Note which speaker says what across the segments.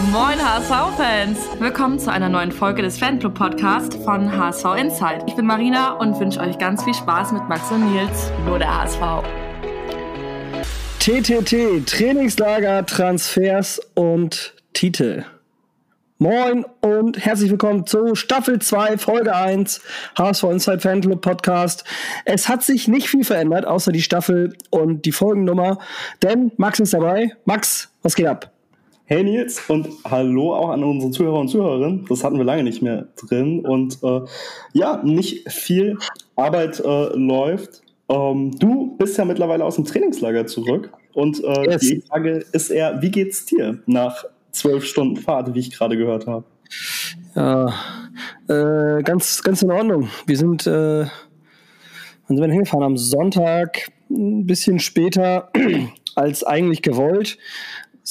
Speaker 1: Moin HSV-Fans! Willkommen zu einer neuen Folge des Fanclub-Podcasts von HSV Insight. Ich bin Marina und wünsche euch ganz viel Spaß mit Max und Nils, nur der HSV.
Speaker 2: TTT, Trainingslager, Transfers und Titel. Moin und herzlich willkommen zu Staffel 2, Folge 1, HSV Inside Fanclub Podcast. Es hat sich nicht viel verändert, außer die Staffel und die Folgennummer, denn Max ist dabei. Max, was geht ab?
Speaker 3: Hey Nils und hallo auch an unsere Zuhörer und Zuhörerinnen. Das hatten wir lange nicht mehr drin. Und äh, ja, nicht viel Arbeit äh, läuft. Ähm, du bist ja mittlerweile aus dem Trainingslager zurück. Und äh, yes. die Frage ist eher, wie geht's dir nach zwölf Stunden Fahrt, wie ich gerade gehört habe.
Speaker 2: Ja, äh, ganz, ganz in Ordnung. Wir sind, äh, wann sind wir hingefahren? Am Sonntag, ein bisschen später als eigentlich gewollt,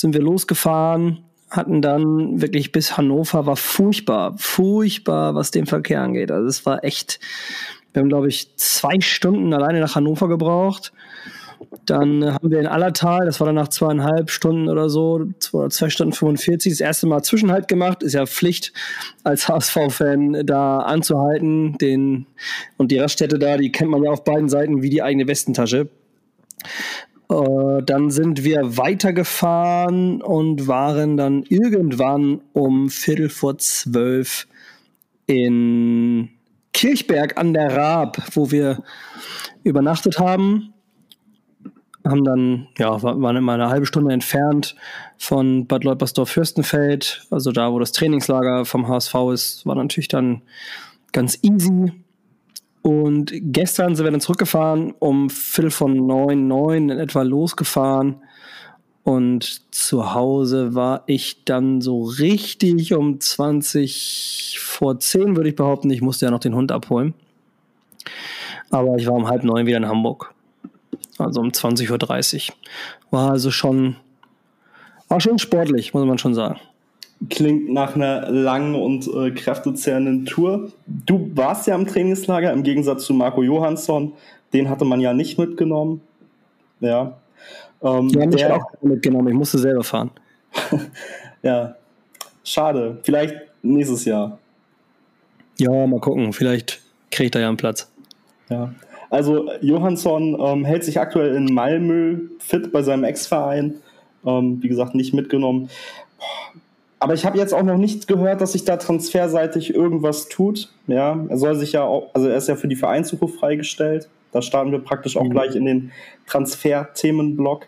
Speaker 2: sind wir losgefahren, hatten dann wirklich bis Hannover, war furchtbar, furchtbar, was den Verkehr angeht. Also es war echt, wir haben, glaube ich, zwei Stunden alleine nach Hannover gebraucht dann haben wir in Allertal, das war dann nach zweieinhalb Stunden oder so, zwei, zwei Stunden 45, das erste Mal Zwischenhalt gemacht. Ist ja Pflicht als HSV-Fan da anzuhalten. Den, und die Raststätte da, die kennt man ja auf beiden Seiten wie die eigene Westentasche. Äh, dann sind wir weitergefahren und waren dann irgendwann um Viertel vor zwölf in Kirchberg an der Raab, wo wir übernachtet haben haben dann, ja, waren immer eine halbe Stunde entfernt von Bad Leupersdorf-Fürstenfeld, also da, wo das Trainingslager vom HSV ist, war natürlich dann ganz easy. Und gestern sind wir dann zurückgefahren, um Viertel von neun, neun in etwa losgefahren. Und zu Hause war ich dann so richtig um 20 vor 10, würde ich behaupten. Ich musste ja noch den Hund abholen. Aber ich war um halb neun wieder in Hamburg also um 20.30 Uhr. War also schon, war schon sportlich, muss man schon sagen.
Speaker 3: Klingt nach einer langen und äh, kräftezehrenden Tour. Du warst ja im Trainingslager, im Gegensatz zu Marco Johansson. Den hatte man ja nicht mitgenommen. Ja.
Speaker 2: Ähm, ja, mich der, auch mitgenommen. Ich musste selber fahren.
Speaker 3: ja, schade. Vielleicht nächstes Jahr.
Speaker 2: Ja, mal gucken. Vielleicht kriege ich da ja einen Platz.
Speaker 3: Ja. Also Johansson ähm, hält sich aktuell in Malmö fit bei seinem Ex-Verein. Ähm, wie gesagt, nicht mitgenommen. Aber ich habe jetzt auch noch nicht gehört, dass sich da transferseitig irgendwas tut. Ja, er soll sich ja auch, also er ist ja für die Vereinssuche freigestellt. Da starten wir praktisch auch mhm. gleich in den Transfer-Themenblock.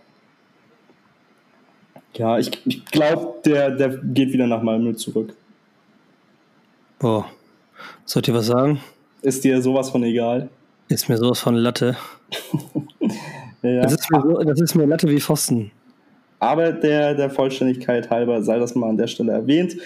Speaker 3: Ja, ich, ich glaube, der, der geht wieder nach Malmö zurück.
Speaker 2: Boah. Sollt ihr was sagen?
Speaker 3: Ist dir sowas von egal?
Speaker 2: Ist mir sowas von Latte. ja. das, ist mir so, das ist mir Latte wie Pfosten.
Speaker 3: Aber der, der Vollständigkeit halber sei das mal an der Stelle erwähnt.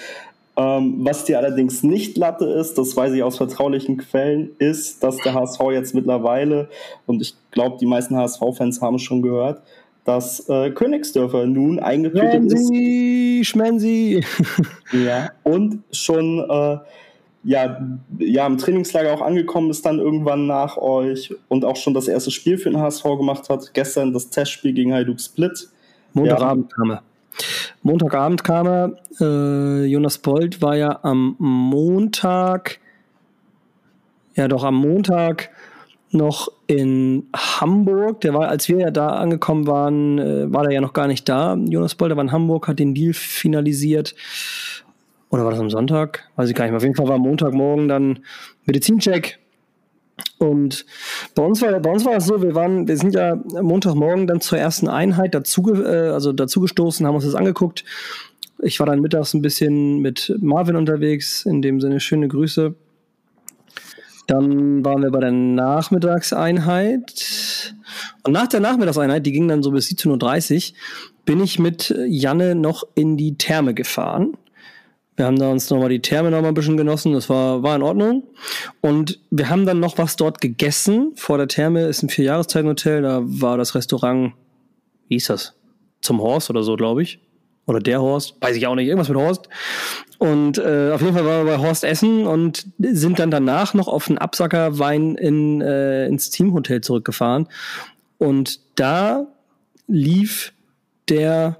Speaker 3: Ähm, was dir allerdings nicht Latte ist, das weiß ich aus vertraulichen Quellen, ist, dass der HSV jetzt mittlerweile, und ich glaube, die meisten HSV-Fans haben es schon gehört, dass äh, Königsdörfer nun eingetütet ist.
Speaker 2: Schmensi!
Speaker 3: ja, und schon äh, ja, ja, im Trainingslager auch angekommen ist dann irgendwann nach euch und auch schon das erste Spiel für den HSV gemacht hat. Gestern das Testspiel gegen Hajduk Split.
Speaker 2: Montagabend ja. kam er. Montagabend kam er. Äh, Jonas Bold war ja am Montag, ja doch am Montag noch in Hamburg. Der war, als wir ja da angekommen waren, äh, war er ja noch gar nicht da. Jonas Bold war in Hamburg, hat den Deal finalisiert oder war das am Sonntag? Weiß ich gar nicht mehr. Auf jeden Fall war Montagmorgen dann Medizincheck. Und bei uns war, bei uns war es so, wir waren, wir sind ja Montagmorgen dann zur ersten Einheit dazu, äh, also dazugestoßen, haben uns das angeguckt. Ich war dann mittags ein bisschen mit Marvin unterwegs, in dem Sinne schöne Grüße. Dann waren wir bei der Nachmittagseinheit. Und nach der Nachmittagseinheit, die ging dann so bis 17.30 Uhr, bin ich mit Janne noch in die Therme gefahren. Wir haben da uns nochmal die Therme nochmal ein bisschen genossen. Das war, war in Ordnung. Und wir haben dann noch was dort gegessen. Vor der Therme ist ein Vierjahreszeitenhotel. Da war das Restaurant, wie hieß das? Zum Horst oder so, glaube ich. Oder der Horst. Weiß ich auch nicht. Irgendwas mit Horst. Und äh, auf jeden Fall waren wir bei Horst Essen und sind dann danach noch auf einen Absacker Wein in, äh, ins Teamhotel zurückgefahren. Und da lief der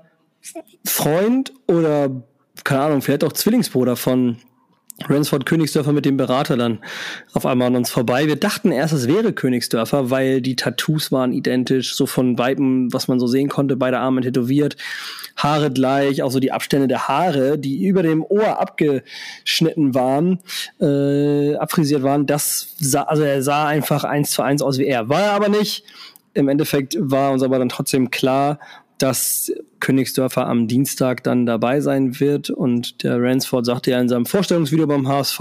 Speaker 2: Freund oder keine Ahnung, vielleicht auch Zwillingsbruder von Ransford Königsdörfer mit dem Berater dann auf einmal an uns vorbei. Wir dachten erst, es wäre Königsdörfer, weil die Tattoos waren identisch, so von Weiben, was man so sehen konnte, beide Arme tätowiert, Haare gleich, auch so die Abstände der Haare, die über dem Ohr abgeschnitten waren, äh, abfrisiert waren. Das sah, also er sah einfach eins zu eins aus wie er. War er aber nicht. Im Endeffekt war uns aber dann trotzdem klar, dass Königsdörfer am Dienstag dann dabei sein wird. Und der Ransford sagte ja in seinem Vorstellungsvideo beim HSV,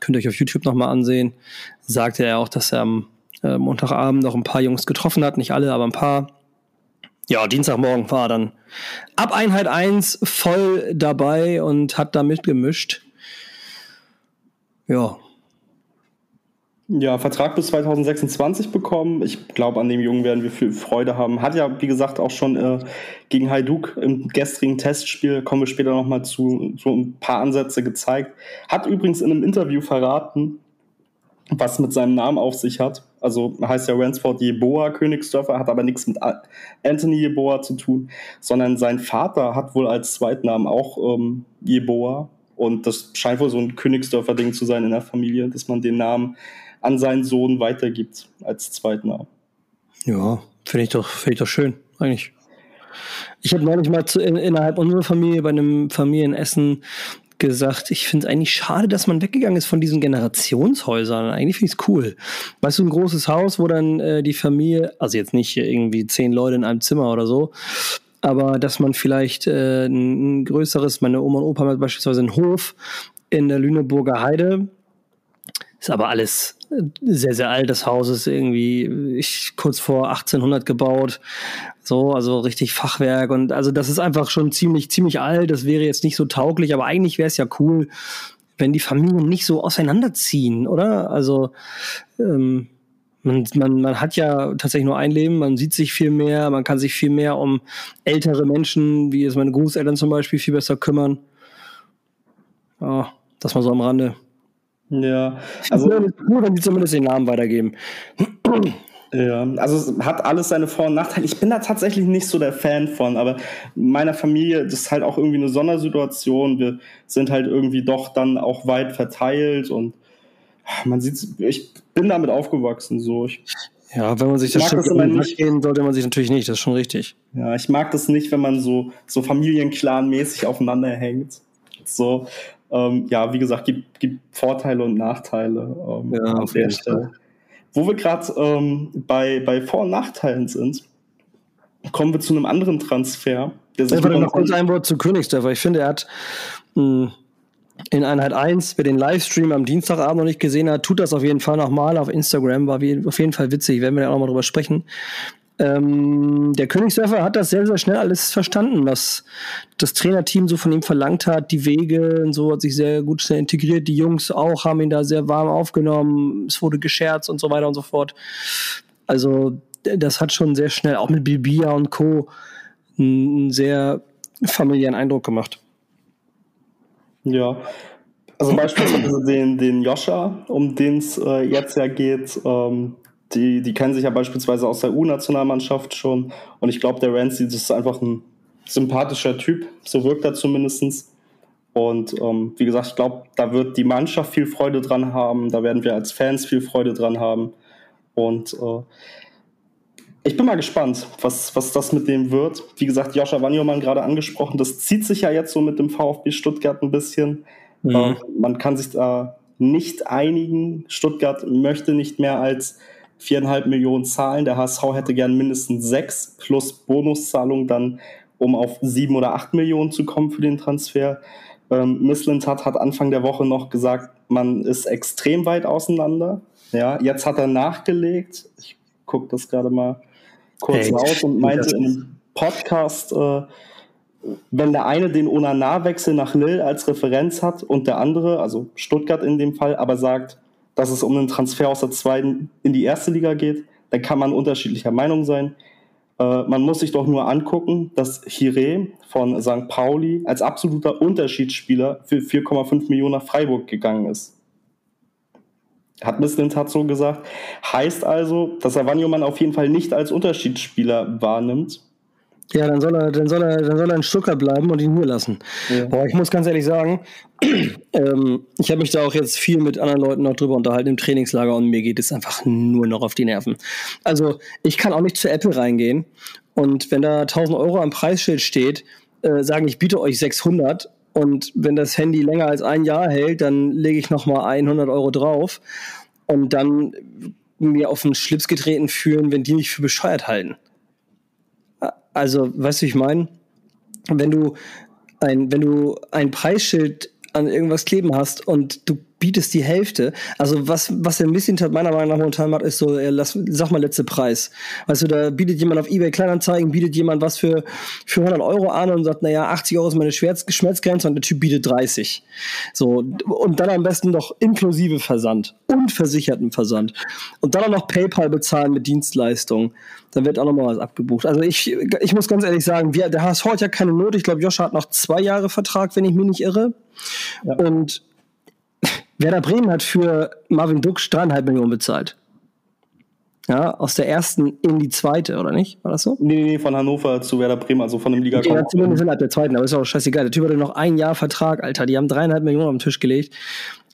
Speaker 2: könnt ihr euch auf YouTube nochmal ansehen, sagte er auch, dass er am äh, Montagabend noch ein paar Jungs getroffen hat. Nicht alle, aber ein paar. Ja, Dienstagmorgen war er dann ab Einheit 1 voll dabei und hat da mitgemischt. Ja,
Speaker 3: ja, Vertrag bis 2026 bekommen. Ich glaube, an dem Jungen werden wir viel Freude haben. Hat ja, wie gesagt, auch schon äh, gegen Hajduk im gestrigen Testspiel, kommen wir später nochmal zu, so ein paar Ansätze gezeigt. Hat übrigens in einem Interview verraten, was mit seinem Namen auf sich hat. Also heißt ja Ransford Jeboa Königsdörfer, hat aber nichts mit Anthony Jeboa zu tun, sondern sein Vater hat wohl als Zweitnamen auch ähm, Jeboa. Und das scheint wohl so ein Königsdörfer-Ding zu sein in der Familie, dass man den Namen an seinen Sohn weitergibt als Zweitnamen.
Speaker 2: Ja, finde ich doch, finde ich doch schön, eigentlich. Ich habe neulich mal zu, in, innerhalb unserer Familie bei einem Familienessen gesagt, ich finde es eigentlich schade, dass man weggegangen ist von diesen Generationshäusern. Eigentlich finde ich es cool. Weißt du, ein großes Haus, wo dann äh, die Familie, also jetzt nicht irgendwie zehn Leute in einem Zimmer oder so, aber dass man vielleicht äh, ein größeres, meine Oma und Opa haben beispielsweise einen Hof in der Lüneburger Heide, ist aber alles sehr, sehr alt. Das Haus ist irgendwie ich, kurz vor 1800 gebaut. So, also richtig Fachwerk. Und also das ist einfach schon ziemlich, ziemlich alt. Das wäre jetzt nicht so tauglich, aber eigentlich wäre es ja cool, wenn die Familien nicht so auseinanderziehen, oder? Also, ähm, man, man, man hat ja tatsächlich nur ein Leben, man sieht sich viel mehr, man kann sich viel mehr um ältere Menschen, wie es meine Großeltern zum Beispiel, viel besser kümmern. Ja, das mal so am Rande.
Speaker 3: Ja, also
Speaker 2: nur wenn sie zumindest den Namen weitergeben.
Speaker 3: Ja, also es hat alles seine Vor- und Nachteile. Ich bin da tatsächlich nicht so der Fan von, aber meiner Familie, das ist halt auch irgendwie eine Sondersituation. Wir sind halt irgendwie doch dann auch weit verteilt und man sieht, ich bin damit aufgewachsen. So. Ich,
Speaker 2: ja, wenn man sich das Stück nicht gehen, sollte man sich natürlich nicht, das ist schon richtig.
Speaker 3: Ja, ich mag das nicht, wenn man so, so Familienclan-mäßig aufeinander hängt. So, ähm, ja, wie gesagt, gibt, gibt Vorteile und Nachteile ähm, ja, an der Stelle. Wo wir gerade ähm, bei, bei Vor- und Nachteilen sind, kommen wir zu einem anderen Transfer.
Speaker 2: Der sich noch kurz ein Wort zu Königsdörfer. Ich finde, er hat mh, hm, in Einheit 1, wer den Livestream am Dienstagabend noch nicht gesehen hat, tut das auf jeden Fall nochmal auf Instagram. War auf jeden Fall witzig, werden wir ja auch mal drüber sprechen. Ähm, der Königsdörfer hat das sehr, sehr schnell alles verstanden, was das Trainerteam so von ihm verlangt hat, die Wege und so hat sich sehr gut schnell integriert. Die Jungs auch haben ihn da sehr warm aufgenommen, es wurde gescherzt und so weiter und so fort. Also, das hat schon sehr schnell, auch mit Bibia und Co., einen sehr familiären Eindruck gemacht.
Speaker 3: Ja, also beispielsweise den, den Joscha, um den es äh, jetzt ja geht, ähm, die, die kennen sich ja beispielsweise aus der U-Nationalmannschaft schon. Und ich glaube, der Ramsey, ist einfach ein sympathischer Typ. So wirkt er zumindest. Und ähm, wie gesagt, ich glaube, da wird die Mannschaft viel Freude dran haben. Da werden wir als Fans viel Freude dran haben. Und äh, ich bin mal gespannt, was, was das mit dem wird. Wie gesagt, Joscha Wanjoman gerade angesprochen. Das zieht sich ja jetzt so mit dem VfB Stuttgart ein bisschen. Mhm. Äh, man kann sich da nicht einigen. Stuttgart möchte nicht mehr als viereinhalb Millionen zahlen. Der HSV hätte gern mindestens sechs plus Bonuszahlung dann, um auf sieben oder acht Millionen zu kommen für den Transfer. Ähm, Missland hat, hat Anfang der Woche noch gesagt, man ist extrem weit auseinander. Ja, jetzt hat er nachgelegt. Ich gucke das gerade mal kurz hey, raus und meinte in einem Podcast, äh, wenn der eine den Onana-Wechsel nach Lille als Referenz hat und der andere, also Stuttgart in dem Fall, aber sagt, dass es um einen Transfer aus der zweiten in die erste Liga geht, dann kann man unterschiedlicher Meinung sein. Äh, man muss sich doch nur angucken, dass Hire von St. Pauli als absoluter Unterschiedsspieler für 4,5 Millionen nach Freiburg gegangen ist. Hat Mislint hat so gesagt. Heißt also, dass Avanyoman auf jeden Fall nicht als Unterschiedsspieler wahrnimmt.
Speaker 2: Ja, dann soll er, dann soll er, dann soll er in Stuttgart bleiben und ihn hier lassen. Ja. Boah, ich muss ganz ehrlich sagen, ähm, ich habe mich da auch jetzt viel mit anderen Leuten noch drüber unterhalten im Trainingslager und mir geht es einfach nur noch auf die Nerven. Also ich kann auch nicht zu Apple reingehen und wenn da 1000 Euro am Preisschild steht, äh, sagen, ich biete euch 600 und wenn das Handy länger als ein Jahr hält, dann lege ich nochmal 100 Euro drauf und dann mir auf den Schlips getreten fühlen, wenn die mich für bescheuert halten. Also, weißt du, ich meine, wenn du ein, wenn du ein Preisschild an irgendwas kleben hast und du bietest die Hälfte. Also was, was der Misslintat meiner Meinung nach momentan macht, ist so, lass, sag mal letzte Preis. Weißt du, da bietet jemand auf Ebay Kleinanzeigen, bietet jemand was für, für 100 Euro an und sagt, naja, 80 Euro ist meine Schmerz, Schmerzgrenze und der Typ bietet 30. So, und dann am besten noch inklusive Versand und versicherten Versand. Und dann auch noch PayPal bezahlen mit Dienstleistungen. Dann wird auch noch mal was abgebucht. Also ich, ich muss ganz ehrlich sagen, wir, der HSV hat ja keine Not. Ich glaube, Joscha hat noch zwei Jahre Vertrag, wenn ich mich nicht irre. Ja. Und Werder Bremen hat für Marvin Dux dreieinhalb Millionen bezahlt. Ja, aus der ersten in die zweite, oder nicht? War das so?
Speaker 3: Nee, nee, von Hannover zu Werder Bremen, also von dem liga
Speaker 2: Ja, zumindest innerhalb der zweiten, aber ist auch scheißegal. Der Typ hatte noch ein Jahr Vertrag, Alter. Die haben dreieinhalb Millionen auf den Tisch gelegt.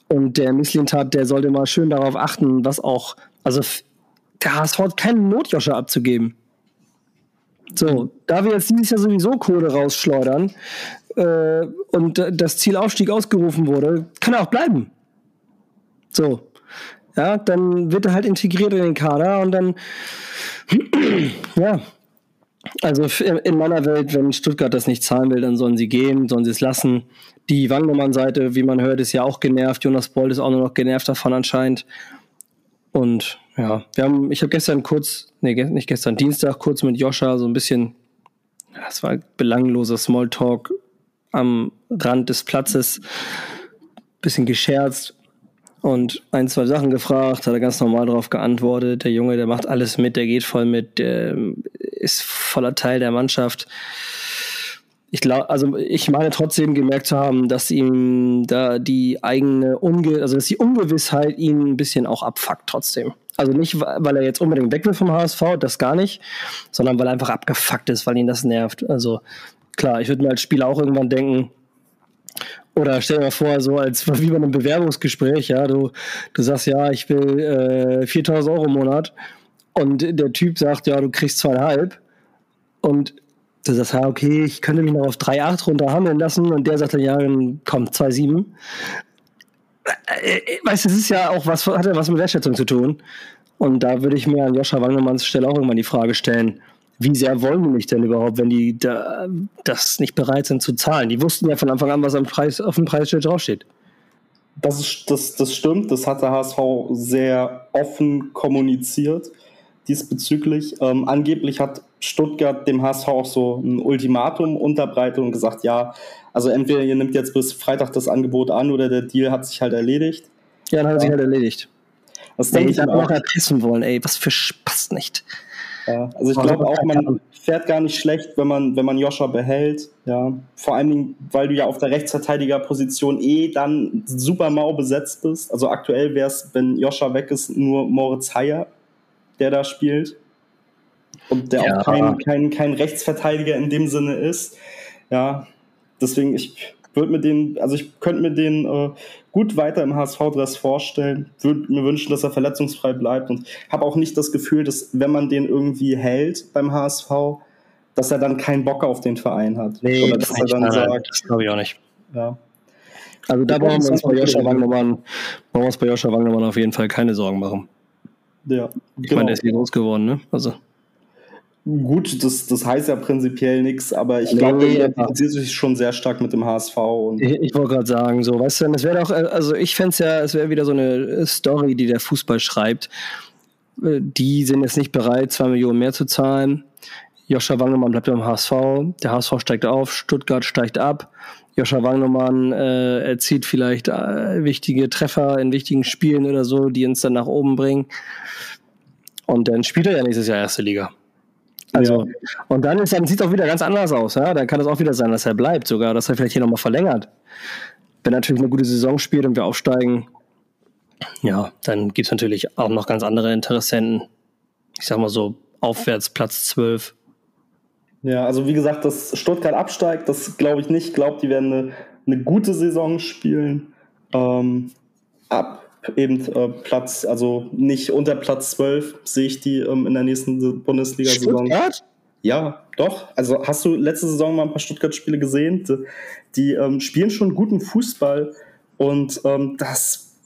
Speaker 2: Und der Misslintat, der sollte mal schön darauf achten, was auch, also der HSV hat keine Notjosche abzugeben. So, da wir jetzt dieses Jahr sowieso Kohle rausschleudern äh, und das Ziel Aufstieg ausgerufen wurde, kann er auch bleiben. So. Ja, dann wird er halt integriert in den Kader und dann, ja. Also in meiner Welt, wenn Stuttgart das nicht zahlen will, dann sollen sie gehen, sollen sie es lassen. Die Wangemann-Seite, wie man hört, ist ja auch genervt. Jonas Bold ist auch nur noch genervt davon anscheinend. Und ja, wir haben, ich habe gestern kurz, nee, nicht gestern, Dienstag kurz mit Joscha so ein bisschen, das war belangloser Smalltalk am Rand des Platzes, bisschen gescherzt und ein, zwei Sachen gefragt, hat er ganz normal darauf geantwortet. Der Junge, der macht alles mit, der geht voll mit, der ist voller Teil der Mannschaft. Ich glaube, also ich meine trotzdem gemerkt zu haben, dass ihm da die eigene Unge also dass die Ungewissheit ihn ein bisschen auch abfuckt trotzdem. Also nicht, weil er jetzt unbedingt weg will vom HSV, das gar nicht, sondern weil er einfach abgefuckt ist, weil ihn das nervt. Also klar, ich würde mir als Spieler auch irgendwann denken, oder stell dir mal vor, so als wie bei einem Bewerbungsgespräch, ja, du, du sagst, ja, ich will äh, 4000 Euro im Monat und der Typ sagt, ja, du kriegst zweieinhalb und du sagst, ja, okay, ich könnte mich noch auf 3,8 runterhandeln lassen und der sagt dann, ja, komm, 2,7. Äh, äh, weißt du, es ist ja auch was, hat ja was mit Wertschätzung zu tun. Und da würde ich mir an Joscha Wangemanns Stelle auch irgendwann die Frage stellen, wie sehr wollen die mich denn überhaupt, wenn die da, das nicht bereit sind zu zahlen? Die wussten ja von Anfang an, was am Preis, auf dem Preisschild draufsteht.
Speaker 3: Das, ist, das, das stimmt, das hat der HSV sehr offen kommuniziert diesbezüglich. Ähm, angeblich hat Stuttgart dem HSV auch so ein Ultimatum unterbreitet und gesagt, ja, also entweder ihr nimmt jetzt bis Freitag das Angebot an oder der Deal hat sich halt erledigt.
Speaker 2: Ja, dann hat er sich halt erledigt. Das denke ich dann auch erpressen wollen, ey, was für Spaß nicht.
Speaker 3: Ja, also ich glaube auch, man fährt gar nicht schlecht, wenn man, wenn man Joscha behält. Ja. Vor allen Dingen, weil du ja auf der Rechtsverteidigerposition eh dann super mau besetzt bist. Also aktuell wäre es, wenn Joscha weg ist, nur Moritz Heyer, der da spielt. Und der ja. auch kein, kein, kein Rechtsverteidiger in dem Sinne ist. Ja, deswegen, ich würde mir den, also ich könnte mir den äh, gut weiter im HSV-Dress vorstellen, würde mir wünschen, dass er verletzungsfrei bleibt und habe auch nicht das Gefühl, dass wenn man den irgendwie hält beim HSV, dass er dann keinen Bock auf den Verein hat.
Speaker 2: Nee, Oder dass er dann nein, sagt, das glaube ich auch nicht. Ja. Also da brauchen wir uns bei Joscha Wagnermann, brauchen wir uns bei Joscha Wagnermann auf jeden Fall keine Sorgen machen. Ja, ich genau. meine, der ist hier groß geworden, ne? Also.
Speaker 3: Gut, das, das heißt ja prinzipiell nichts, aber ich nee, glaube, er identifiziert sich schon sehr stark mit dem HSV.
Speaker 2: Ich, ich wollte gerade sagen, so, weißt du, es wäre doch, also ich fände es ja, es wäre wieder so eine Story, die der Fußball schreibt. Äh, die sind jetzt nicht bereit, zwei Millionen mehr zu zahlen. Joscha Wangemann bleibt beim HSV, der HSV steigt auf, Stuttgart steigt ab. Joscha Wangemann äh, erzielt vielleicht äh, wichtige Treffer in wichtigen Spielen oder so, die uns dann nach oben bringen. Und dann spielt er ja nächstes Jahr erste Liga. Also, ja. und dann, dann sieht es auch wieder ganz anders aus. Ja? Dann kann es auch wieder sein, dass er bleibt, sogar, dass er vielleicht hier nochmal verlängert. Wenn er natürlich eine gute Saison spielt und wir aufsteigen, ja, dann gibt es natürlich auch noch ganz andere Interessenten. Ich sag mal so, aufwärts Platz 12.
Speaker 3: Ja, also wie gesagt, dass Stuttgart absteigt, das glaube ich nicht. Ich glaube, die werden eine, eine, gute Saison spielen. Ähm, ab eben äh, Platz, also nicht unter Platz 12 sehe ich die ähm, in der nächsten Bundesliga-Saison. Stuttgart? Ja, doch. Also hast du letzte Saison mal ein paar Stuttgart-Spiele gesehen? Die, die ähm, spielen schon guten Fußball und ähm, das,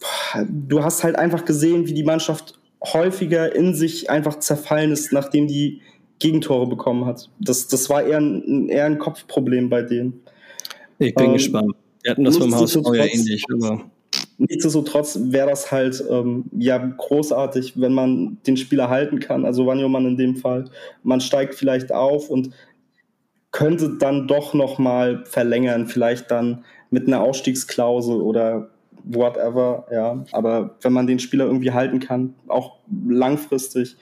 Speaker 3: du hast halt einfach gesehen, wie die Mannschaft häufiger in sich einfach zerfallen ist, nachdem die Gegentore bekommen hat. Das, das war eher ein, eher ein Kopfproblem bei denen.
Speaker 2: Ich bin ähm, gespannt. Wir hatten das beim Haus ja ähnlich, aber
Speaker 3: Nichtsdestotrotz wäre das halt ähm, ja großartig, wenn man den Spieler halten kann, also Wanyoman in dem Fall. Man steigt vielleicht auf und könnte dann doch noch mal verlängern, vielleicht dann mit einer Ausstiegsklausel oder whatever, ja. Aber wenn man den Spieler irgendwie halten kann, auch langfristig,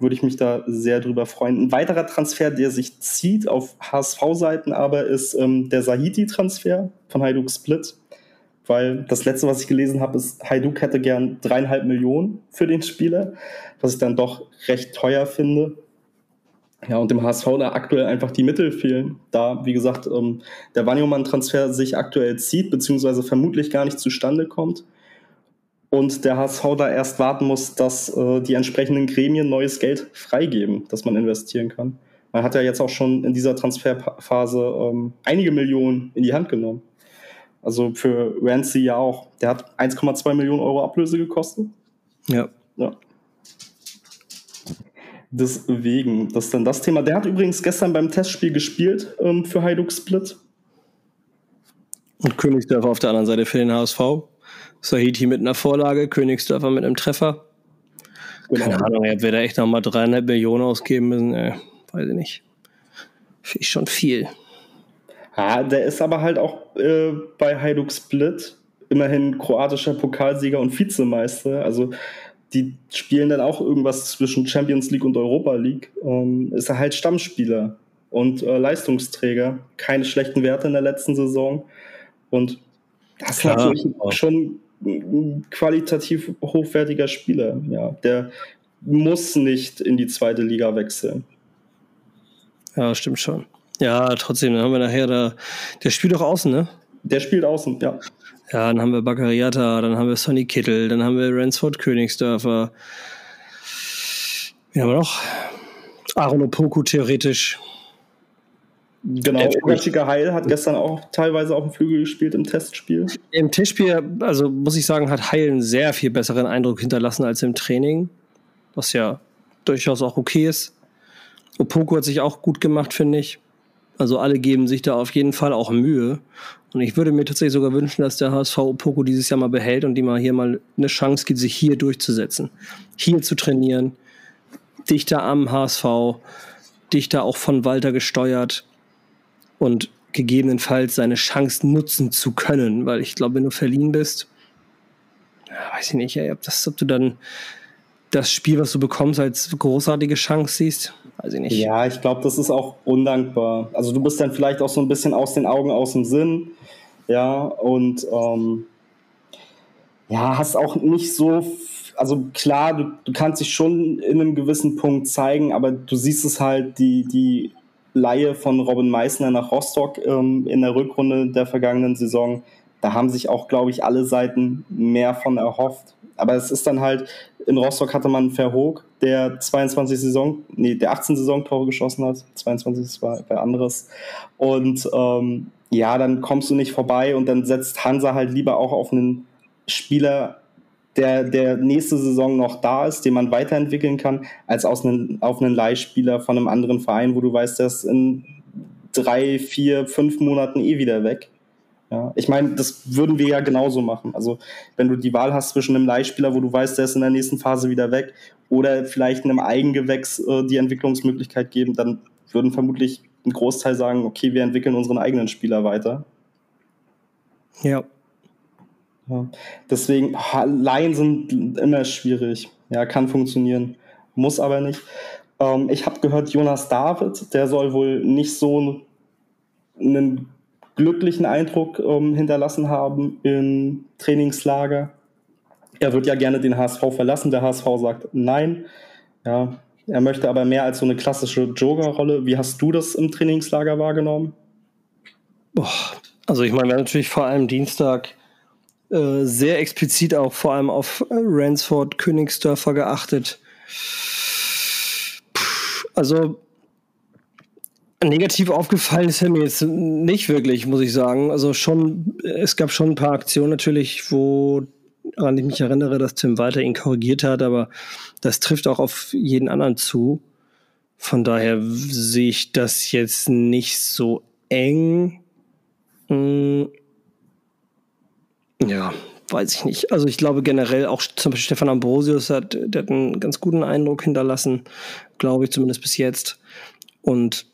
Speaker 3: würde ich mich da sehr drüber freuen. Ein weiterer Transfer, der sich zieht auf HSV-Seiten aber, ist ähm, der Sahiti-Transfer von Hajduk Split weil das letzte, was ich gelesen habe, ist, Hajduk hätte gern dreieinhalb Millionen für den Spieler, was ich dann doch recht teuer finde. Ja, und dem HSV da aktuell einfach die Mittel fehlen. Da, wie gesagt, ähm, der Wanyoman-Transfer sich aktuell zieht, beziehungsweise vermutlich gar nicht zustande kommt. Und der HSV da erst warten muss, dass äh, die entsprechenden Gremien neues Geld freigeben, dass man investieren kann. Man hat ja jetzt auch schon in dieser Transferphase ähm, einige Millionen in die Hand genommen. Also für Ramsey ja auch. Der hat 1,2 Millionen Euro Ablöse gekostet.
Speaker 2: Ja.
Speaker 3: Ja. Deswegen, das ist dann das Thema. Der hat übrigens gestern beim Testspiel gespielt ähm, für Hajduk Split.
Speaker 2: Und Königsdörfer auf der anderen Seite für den HSV. Sahiti mit einer Vorlage, Königsdörfer mit einem Treffer. Genau. Keine Ahnung, ob wir da echt nochmal dreieinhalb Millionen ausgeben müssen. Äh, weiß ich nicht. Finde ich schon viel.
Speaker 3: Ja, der ist aber halt auch äh, bei Hajduk Split immerhin kroatischer Pokalsieger und Vizemeister. Also die spielen dann auch irgendwas zwischen Champions League und Europa League. Ähm, ist er halt Stammspieler und äh, Leistungsträger. Keine schlechten Werte in der letzten Saison. Und das ist natürlich schon ein qualitativ hochwertiger Spieler. Ja, der muss nicht in die zweite Liga wechseln.
Speaker 2: Ja, stimmt schon. Ja, trotzdem, dann haben wir nachher da. Der spielt doch außen, ne?
Speaker 3: Der spielt außen, ja.
Speaker 2: Ja, dann haben wir Baccariata, dann haben wir Sonny Kittel, dann haben wir Ransford Königsdörfer. Wie haben wir noch? Aaron Opoku theoretisch.
Speaker 3: Genau, Oberschika Heil hat gestern auch teilweise auf dem Flügel gespielt im Testspiel.
Speaker 2: Im Testspiel, also muss ich sagen, hat Heil einen sehr viel besseren Eindruck hinterlassen als im Training, was ja durchaus auch okay ist. Opoku hat sich auch gut gemacht, finde ich. Also alle geben sich da auf jeden Fall auch Mühe. Und ich würde mir tatsächlich sogar wünschen, dass der HSV Poco dieses Jahr mal behält und die mal hier mal eine Chance gibt, sich hier durchzusetzen. Hier zu trainieren. Dichter am HSV, dichter auch von Walter gesteuert und gegebenenfalls seine Chance nutzen zu können. Weil ich glaube, wenn du verliehen bist, weiß ich nicht, ey, ob, das, ob du dann das Spiel, was du bekommst, als großartige Chance siehst. Weiß ich nicht.
Speaker 3: Ja, ich glaube, das ist auch undankbar. Also du bist dann vielleicht auch so ein bisschen aus den Augen, aus dem Sinn. Ja, und ähm, ja, hast auch nicht so, also klar, du, du kannst dich schon in einem gewissen Punkt zeigen, aber du siehst es halt, die, die Laie von Robin Meissner nach Rostock ähm, in der Rückrunde der vergangenen Saison, da haben sich auch, glaube ich, alle Seiten mehr von erhofft. Aber es ist dann halt, in Rostock hatte man Verhoog, der 22 Saison, nee, der 18 Saisontore geschossen hat. 22 war bei anderes. Und ähm, ja, dann kommst du nicht vorbei und dann setzt Hansa halt lieber auch auf einen Spieler, der, der nächste Saison noch da ist, den man weiterentwickeln kann, als aus einen, auf einen Leihspieler von einem anderen Verein, wo du weißt, der ist in drei, vier, fünf Monaten eh wieder weg. Ja, ich meine, das würden wir ja genauso machen. Also, wenn du die Wahl hast zwischen einem Leihspieler, wo du weißt, der ist in der nächsten Phase wieder weg, oder vielleicht einem Eigengewächs äh, die Entwicklungsmöglichkeit geben, dann würden vermutlich ein Großteil sagen, okay, wir entwickeln unseren eigenen Spieler weiter.
Speaker 2: Ja.
Speaker 3: ja. Deswegen, Laien sind immer schwierig. Ja, kann funktionieren, muss aber nicht. Ähm, ich habe gehört, Jonas David, der soll wohl nicht so einen glücklichen Eindruck ähm, hinterlassen haben im Trainingslager. Er wird ja gerne den HSV verlassen. Der HSV sagt nein. Ja, Er möchte aber mehr als so eine klassische Joker-Rolle. Wie hast du das im Trainingslager wahrgenommen?
Speaker 2: Boah, also ich meine, wir haben natürlich vor allem Dienstag äh, sehr explizit auch vor allem auf äh, Ransford Königsdörfer geachtet. Puh, also negativ aufgefallen ist er mir jetzt nicht wirklich, muss ich sagen. Also schon, es gab schon ein paar Aktionen natürlich, wo an ich mich erinnere, dass Tim Walter ihn korrigiert hat, aber das trifft auch auf jeden anderen zu. Von daher sehe ich das jetzt nicht so eng. Hm. Ja, weiß ich nicht. Also ich glaube generell auch zum Beispiel Stefan Ambrosius hat, der hat einen ganz guten Eindruck hinterlassen, glaube ich zumindest bis jetzt. Und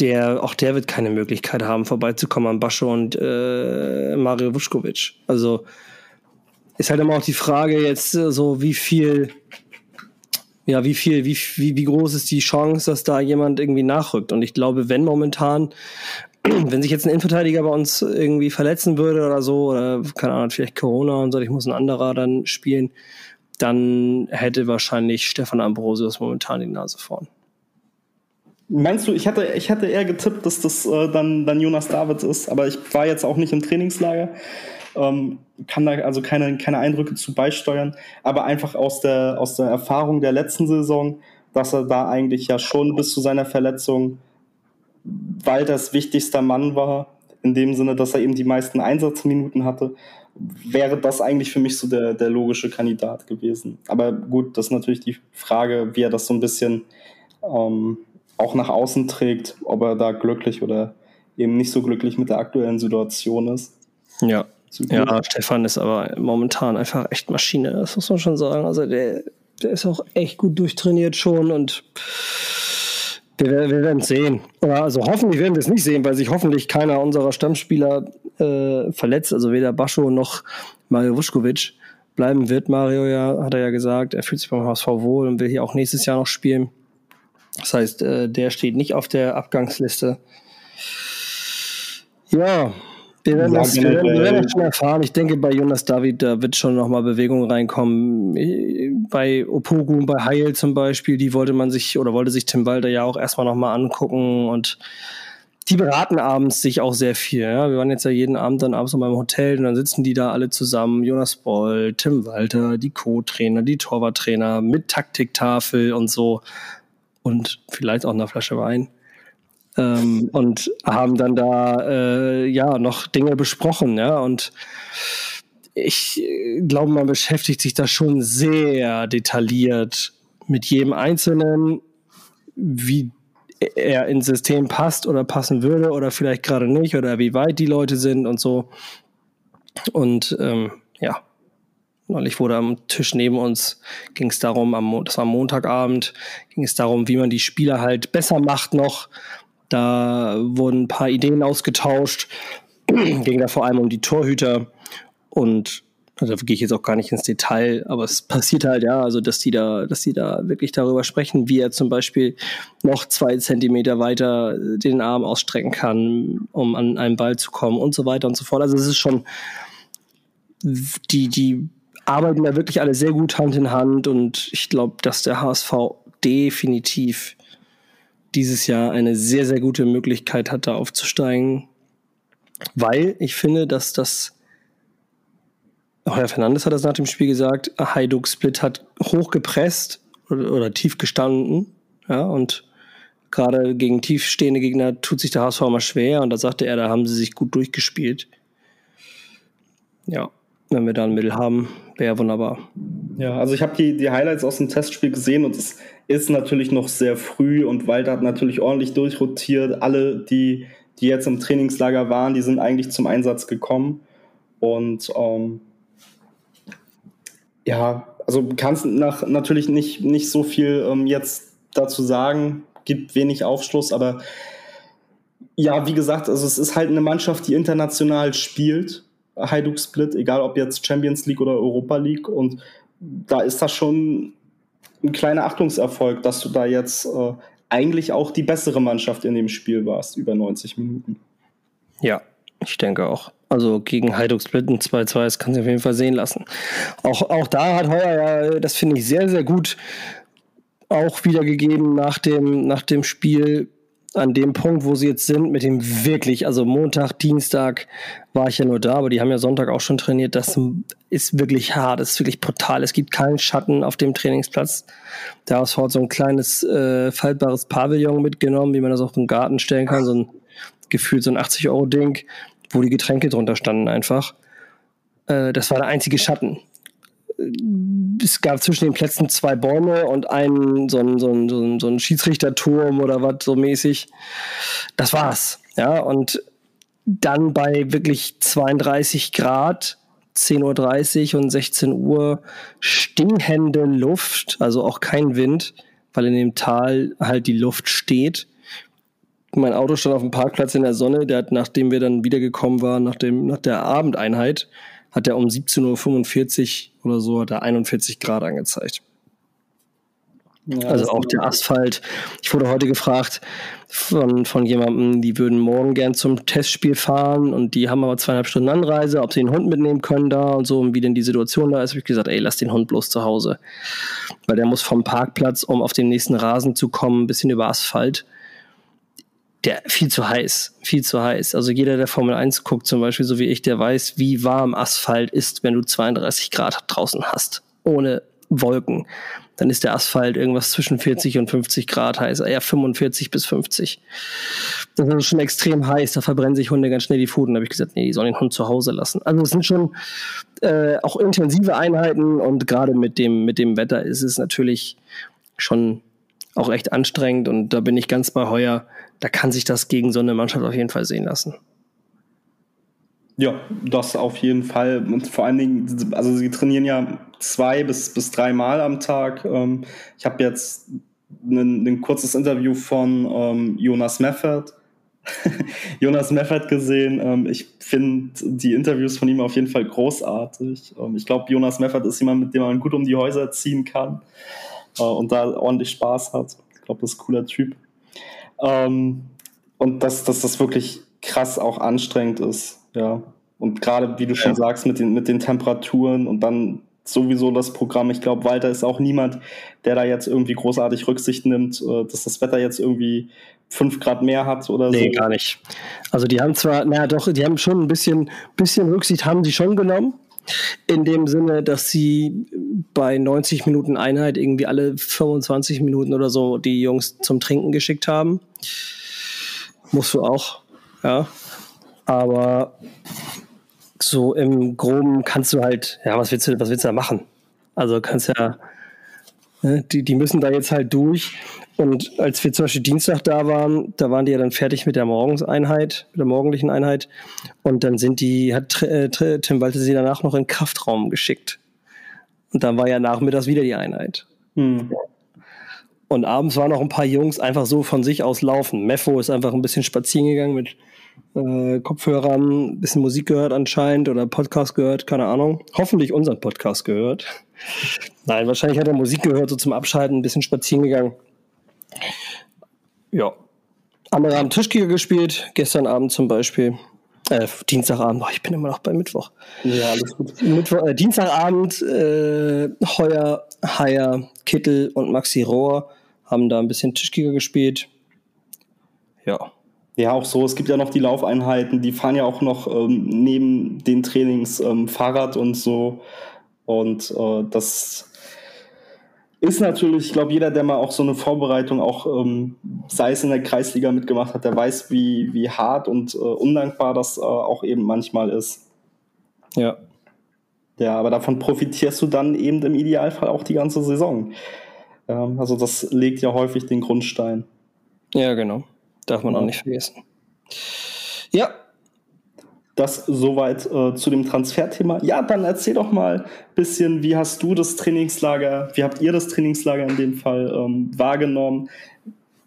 Speaker 2: der, auch der wird keine Möglichkeit haben, vorbeizukommen an Bascho und äh, Mario Vuskovic. Also ist halt immer auch die Frage jetzt äh, so, wie viel, ja, wie viel, wie, wie, wie groß ist die Chance, dass da jemand irgendwie nachrückt? Und ich glaube, wenn momentan, wenn sich jetzt ein Innenverteidiger bei uns irgendwie verletzen würde oder so, oder keine Ahnung, vielleicht Corona und so, ich muss ein anderer dann spielen, dann hätte wahrscheinlich Stefan Ambrosius momentan die Nase vorn.
Speaker 3: Meinst du, ich hatte, ich hatte eher getippt, dass das äh, dann, dann Jonas Davids ist, aber ich war jetzt auch nicht im Trainingslager, ähm, kann da also keine, keine Eindrücke zu beisteuern, aber einfach aus der, aus der Erfahrung der letzten Saison, dass er da eigentlich ja schon bis zu seiner Verletzung Walters wichtigster Mann war, in dem Sinne, dass er eben die meisten Einsatzminuten hatte, wäre das eigentlich für mich so der, der logische Kandidat gewesen. Aber gut, das ist natürlich die Frage, wie er das so ein bisschen ähm, auch nach außen trägt, ob er da glücklich oder eben nicht so glücklich mit der aktuellen Situation ist.
Speaker 2: Ja. Ja, Stefan ist aber momentan einfach echt Maschine, das muss man schon sagen. Also der, der ist auch echt gut durchtrainiert schon und wir, wir werden es sehen. Also hoffentlich werden wir es nicht sehen, weil sich hoffentlich keiner unserer Stammspieler äh, verletzt, also weder Bascho noch Mario Vuskovic. Bleiben wird Mario ja, hat er ja gesagt. Er fühlt sich beim HSV wohl und will hier auch nächstes Jahr noch spielen. Das heißt, äh, der steht nicht auf der Abgangsliste. Ja, wir werden, das, wir, werden, das schon erfahren. Ich denke, bei Jonas David, da wird schon nochmal Bewegung reinkommen. Bei Opogu und bei Heil zum Beispiel, die wollte man sich oder wollte sich Tim Walter ja auch erstmal nochmal angucken und die beraten abends sich auch sehr viel. Ja. Wir waren jetzt ja jeden Abend dann abends noch beim Hotel und dann sitzen die da alle zusammen. Jonas Boll, Tim Walter, die Co-Trainer, die Torwarttrainer mit Taktiktafel und so und vielleicht auch eine Flasche Wein. Ähm, und haben dann da äh, ja noch Dinge besprochen, ja. Und ich glaube, man beschäftigt sich da schon sehr detailliert mit jedem Einzelnen, wie er ins System passt oder passen würde oder vielleicht gerade nicht oder wie weit die Leute sind und so. Und ähm, ja, Neulich wurde am Tisch neben uns, ging es darum, am, das war am Montagabend, ging es darum, wie man die Spieler halt besser macht noch. Da wurden ein paar Ideen ausgetauscht, ging da vor allem um die Torhüter und also da gehe ich jetzt auch gar nicht ins Detail, aber es passiert halt ja, also dass die da, dass die da wirklich darüber sprechen, wie er zum Beispiel noch zwei Zentimeter weiter den Arm ausstrecken kann, um an einen Ball zu kommen und so weiter und so fort. Also es ist schon die, die arbeiten da wirklich alle sehr gut Hand in Hand und ich glaube, dass der HSV definitiv dieses Jahr eine sehr, sehr gute Möglichkeit hat, da aufzusteigen, weil ich finde, dass das auch Herr Fernandes hat das nach dem Spiel gesagt, Hajduk Split hat hoch gepresst oder, oder tief gestanden, ja, und gerade gegen tiefstehende Gegner tut sich der HSV mal schwer und da sagte er, da haben sie sich gut durchgespielt. Ja, wenn wir da ein Mittel haben, wäre wunderbar.
Speaker 3: Ja, also ich habe die, die Highlights aus dem Testspiel gesehen und es ist natürlich noch sehr früh und Walter hat natürlich ordentlich durchrotiert. Alle, die, die jetzt im Trainingslager waren, die sind eigentlich zum Einsatz gekommen. Und ähm, ja, also kannst nach, natürlich nicht, nicht so viel ähm, jetzt dazu sagen, gibt wenig Aufschluss, aber ja, wie gesagt, also es ist halt eine Mannschaft, die international spielt Hajduk Split, egal ob jetzt Champions League oder Europa League. Und da ist das schon ein kleiner Achtungserfolg, dass du da jetzt äh, eigentlich auch die bessere Mannschaft in dem Spiel warst, über 90 Minuten.
Speaker 2: Ja, ich denke auch. Also gegen Hajduk Split ein 2-2, das kann sich auf jeden Fall sehen lassen. Auch, auch da hat Heuer ja, das finde ich sehr, sehr gut auch wiedergegeben nach dem, nach dem Spiel an dem Punkt, wo sie jetzt sind, mit dem wirklich, also Montag, Dienstag war ich ja nur da, aber die haben ja Sonntag auch schon trainiert. Das ist wirklich hart, das ist wirklich brutal. Es gibt keinen Schatten auf dem Trainingsplatz. Der HSV hat so ein kleines äh, faltbares Pavillon mitgenommen, wie man das auch im Garten stellen kann, so ein gefühlt so ein 80-Euro-Ding, wo die Getränke drunter standen einfach. Äh, das war der einzige Schatten es gab zwischen den Plätzen zwei Bäume und einen, so ein, so so so Schiedsrichterturm oder was so mäßig. Das war's. Ja, und dann bei wirklich 32 Grad, 10.30 Uhr und 16 Uhr stehende Luft, also auch kein Wind, weil in dem Tal halt die Luft steht. Mein Auto stand auf dem Parkplatz in der Sonne, der hat, nachdem wir dann wiedergekommen waren, nach, dem, nach der Abendeinheit, hat er um 17.45 Uhr oder so hat er 41 Grad angezeigt. Ja, also auch der Asphalt. Ich wurde heute gefragt von, von jemandem, die würden morgen gern zum Testspiel fahren und die haben aber zweieinhalb Stunden Anreise, ob sie den Hund mitnehmen können da und so und wie denn die Situation da ist, habe ich gesagt, ey, lass den Hund bloß zu Hause. Weil der muss vom Parkplatz, um auf den nächsten Rasen zu kommen, ein bisschen über Asphalt der viel zu heiß, viel zu heiß. Also jeder, der Formel 1 guckt, zum Beispiel, so wie ich, der weiß, wie warm Asphalt ist, wenn du 32 Grad draußen hast, ohne Wolken. Dann ist der Asphalt irgendwas zwischen 40 und 50 Grad heiß, eher 45 bis 50. Das ist schon extrem heiß, da verbrennen sich Hunde ganz schnell die Pfoten. Da habe ich gesagt, nee, die sollen den Hund zu Hause lassen. Also es sind schon äh, auch intensive Einheiten und gerade mit dem, mit dem Wetter ist es natürlich schon auch echt anstrengend und da bin ich ganz bei Heuer. Da kann sich das gegen so eine Mannschaft auf jeden Fall sehen lassen.
Speaker 3: Ja, das auf jeden Fall. Und vor allen Dingen, also sie trainieren ja zwei bis, bis drei Mal am Tag. Ähm, ich habe jetzt ein, ein, kurzes Interview von ähm, Jonas Meffert. Jonas Meffert gesehen. Ähm, ich finde die Interviews von ihm auf jeden Fall großartig. ich glaube, Jonas Meffert ist jemand, mit dem man gut um die Häuser ziehen kann äh, und da ordentlich Spaß hat. Ich glaube, das ist ein cooler Typ. Ähm, und dass, dass das wirklich krass auch anstrengend ist, ja. Und gerade, wie du schon ja. sagst, mit den, mit den Temperaturen und dann sowieso das Programm. Ich glaube, Walter ist auch niemand, der da jetzt irgendwie großartig Rücksicht nimmt, äh, dass das Wetter jetzt irgendwie fünf Grad mehr hat oder nee, so.
Speaker 2: Nee, gar nicht. Also die haben zwar, naja doch, die haben schon ein bisschen, bisschen Rücksicht haben sie schon genommen. In dem Sinne, dass sie bei 90 Minuten Einheit irgendwie alle 25 Minuten oder so die Jungs zum Trinken geschickt haben. Musst du auch, ja. Aber so im Groben kannst du halt, ja, was willst du, was willst du da machen? Also kannst ja, ne, die, die müssen da jetzt halt durch. Und als wir zum Beispiel Dienstag da waren, da waren die ja dann fertig mit der Morgenseinheit, mit der morgendlichen Einheit. Und dann sind die, hat äh, Tim Walter sie danach noch in den Kraftraum geschickt. Und dann war ja nachmittags wieder die Einheit. Hm. Und abends waren noch ein paar Jungs einfach so von sich aus laufen. Meffo ist einfach ein bisschen spazieren gegangen mit äh, Kopfhörern, ein bisschen Musik gehört anscheinend oder Podcast gehört, keine Ahnung. Hoffentlich unseren Podcast gehört. Nein, wahrscheinlich hat er Musik gehört, so zum Abschalten, ein bisschen spazieren gegangen. Ja. Andere haben Tischkicker gespielt, gestern Abend zum Beispiel. Äh, Dienstagabend, oh, ich bin immer noch bei Mittwoch.
Speaker 3: Ja, alles gut.
Speaker 2: Mittwoch, äh, Dienstagabend, äh, Heuer, Haier, Kittel und Maxi Rohr haben da ein bisschen Tischkicker gespielt. Ja.
Speaker 3: Ja, auch so. Es gibt ja noch die Laufeinheiten, die fahren ja auch noch ähm, neben den Trainings ähm, Fahrrad und so. Und äh, das ist natürlich, ich glaube, jeder, der mal auch so eine Vorbereitung auch, ähm, sei es in der Kreisliga mitgemacht hat, der weiß, wie, wie hart und äh, undankbar das äh, auch eben manchmal ist.
Speaker 2: Ja.
Speaker 3: Ja, aber davon profitierst du dann eben im Idealfall auch die ganze Saison. Ähm, also das legt ja häufig den Grundstein.
Speaker 2: Ja, genau. Darf man auch nicht vergessen. Ja,
Speaker 3: das soweit äh, zu dem Transferthema. Ja, dann erzähl doch mal ein bisschen, wie hast du das Trainingslager, wie habt ihr das Trainingslager in dem Fall ähm, wahrgenommen?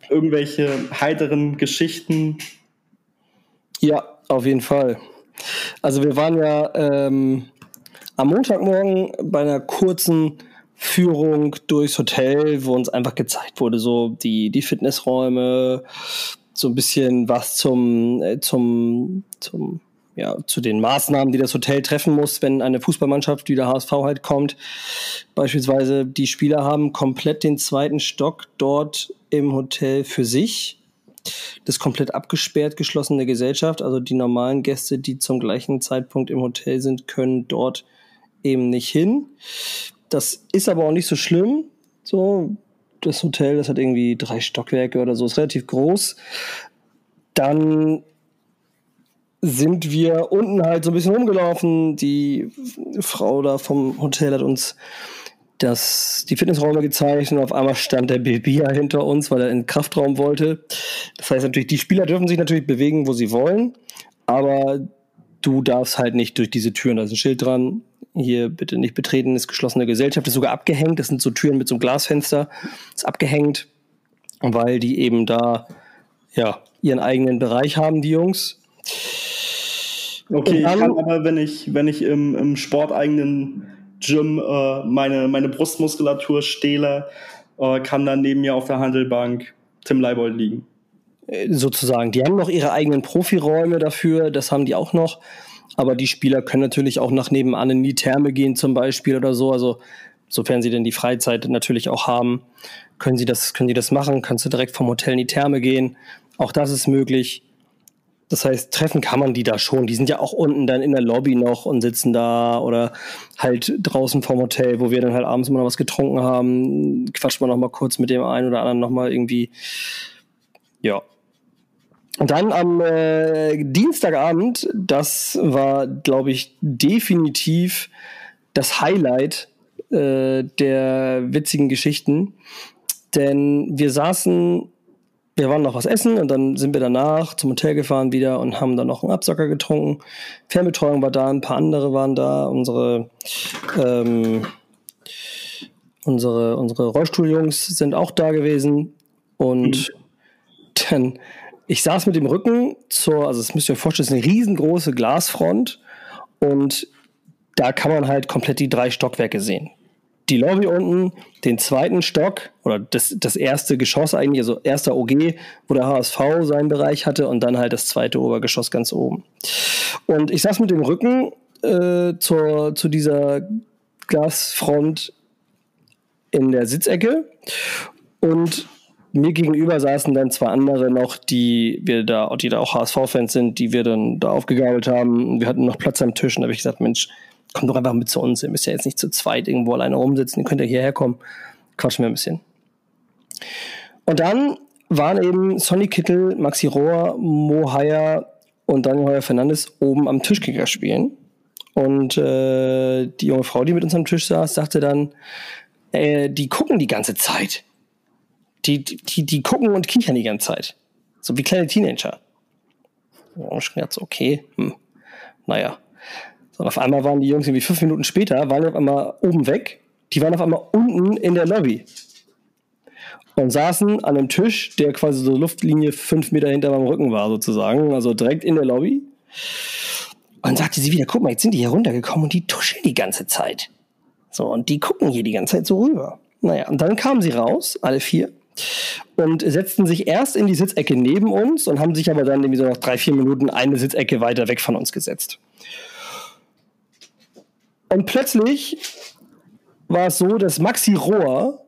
Speaker 3: Irgendwelche heiteren Geschichten?
Speaker 2: Ja, auf jeden Fall. Also wir waren ja ähm, am Montagmorgen bei einer kurzen Führung durchs Hotel, wo uns einfach gezeigt wurde, so die, die Fitnessräume, so ein bisschen was zum, äh, zum, zum ja, zu den Maßnahmen, die das Hotel treffen muss, wenn eine Fußballmannschaft wie der HSV halt kommt. Beispielsweise die Spieler haben komplett den zweiten Stock dort im Hotel für sich. Das komplett abgesperrt, geschlossene Gesellschaft. Also die normalen Gäste, die zum gleichen Zeitpunkt im Hotel sind, können dort eben nicht hin. Das ist aber auch nicht so schlimm. So, das Hotel, das hat irgendwie drei Stockwerke oder so, ist relativ groß. Dann sind wir unten halt so ein bisschen rumgelaufen. Die Frau da vom Hotel hat uns das, die Fitnessräume gezeigt und auf einmal stand der Bibia hinter uns, weil er in den Kraftraum wollte. Das heißt natürlich, die Spieler dürfen sich natürlich bewegen, wo sie wollen, aber du darfst halt nicht durch diese Türen. Da ist ein Schild dran. Hier bitte nicht betreten, ist geschlossene Gesellschaft, ist sogar abgehängt. Das sind so Türen mit so einem Glasfenster, ist abgehängt, weil die eben da ja ihren eigenen Bereich haben, die Jungs.
Speaker 3: Okay, dann, ich kann aber, wenn ich, wenn ich im, im sporteigenen Gym äh, meine, meine Brustmuskulatur stehle, äh, kann dann neben mir auf der Handelbank Tim Leibold liegen.
Speaker 2: Äh, sozusagen. Die haben noch ihre eigenen Profiräume dafür, das haben die auch noch. Aber die Spieler können natürlich auch nach nebenan in die Therme gehen, zum Beispiel oder so. Also, sofern sie denn die Freizeit natürlich auch haben, können sie das, können sie das machen. Kannst du direkt vom Hotel in die Therme gehen. Auch das ist möglich. Das heißt, treffen kann man die da schon. Die sind ja auch unten dann in der Lobby noch und sitzen da oder halt draußen vom Hotel, wo wir dann halt abends immer noch was getrunken haben. Quatscht man noch mal kurz mit dem einen oder anderen noch mal irgendwie. Ja. Und dann am äh, Dienstagabend, das war, glaube ich, definitiv das Highlight äh, der witzigen Geschichten. Denn wir saßen wir waren noch was essen und dann sind wir danach zum Hotel gefahren wieder und haben dann noch einen Absacker getrunken. Fernbetreuung war da, ein paar andere waren da, unsere ähm, unsere unsere Rollstuhljungs sind auch da gewesen und mhm. dann ich saß mit dem Rücken zur, also das müsst ihr euch vorstellen, ist eine riesengroße Glasfront und da kann man halt komplett die drei Stockwerke sehen die Lobby unten, den zweiten Stock oder das, das erste Geschoss eigentlich, also erster OG, wo der HSV seinen Bereich hatte und dann halt das zweite Obergeschoss ganz oben. Und ich saß mit dem Rücken äh, zur, zu dieser Glasfront in der Sitzecke und mir gegenüber saßen dann zwei andere noch, die wir da, die da auch HSV-Fans sind, die wir dann da aufgegabelt haben. Wir hatten noch Platz am Tisch und da habe ich gesagt, Mensch, kommt doch einfach mit zu uns. Ihr müsst ja jetzt nicht zu zweit irgendwo alleine rumsitzen. Ihr könnt ja hierher kommen. Quatschen wir ein bisschen. Und dann waren eben Sonny Kittel, Maxi Rohr, Mo Haya und Daniel Heuer Fernandes oben am Tischkicker spielen. Und äh, die junge Frau, die mit uns am Tisch saß, sagte dann, äh, die gucken die ganze Zeit. Die, die, die gucken und kichern die ganze Zeit. So wie kleine Teenager. Und ich dachte okay, hm, naja. Und auf einmal waren die Jungs irgendwie fünf Minuten später, waren auf einmal oben weg. Die waren auf einmal unten in der Lobby. Und saßen an einem Tisch, der quasi so Luftlinie fünf Meter hinter meinem Rücken war, sozusagen. Also direkt in der Lobby. Und sagte sie wieder, guck mal, jetzt sind die hier runtergekommen und die tuscheln die ganze Zeit. So, und die gucken hier die ganze Zeit so rüber. Naja, und dann kamen sie raus, alle vier, und setzten sich erst in die Sitzecke neben uns und haben sich aber dann irgendwie so nach drei, vier Minuten eine Sitzecke weiter weg von uns gesetzt. Und plötzlich war es so, dass Maxi Rohr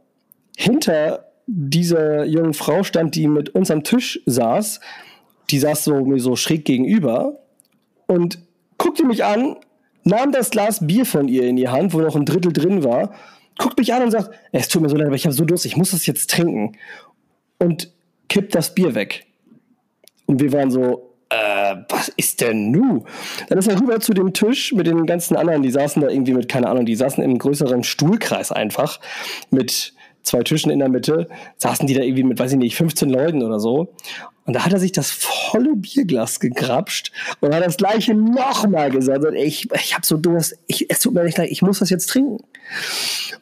Speaker 2: hinter dieser jungen Frau stand, die mit uns am Tisch saß. Die saß so mir so schräg gegenüber und guckte mich an, nahm das Glas Bier von ihr in die Hand, wo noch ein Drittel drin war, guckt mich an und sagt, es tut mir so leid, aber ich habe so Durst, ich muss das jetzt trinken. Und kippt das Bier weg. Und wir waren so, äh, was ist denn nu? Dann ist er rüber zu dem Tisch mit den ganzen anderen, die saßen da irgendwie mit, keine Ahnung, die saßen im größeren Stuhlkreis einfach mit zwei Tischen in der Mitte, saßen die da irgendwie mit, weiß ich nicht, 15 Leuten oder so. Und da hat er sich das volle Bierglas gegrapscht und hat das gleiche nochmal gesagt. Und ich, ich habe so Durst, ich, es tut mir nicht leid, ich muss das jetzt trinken.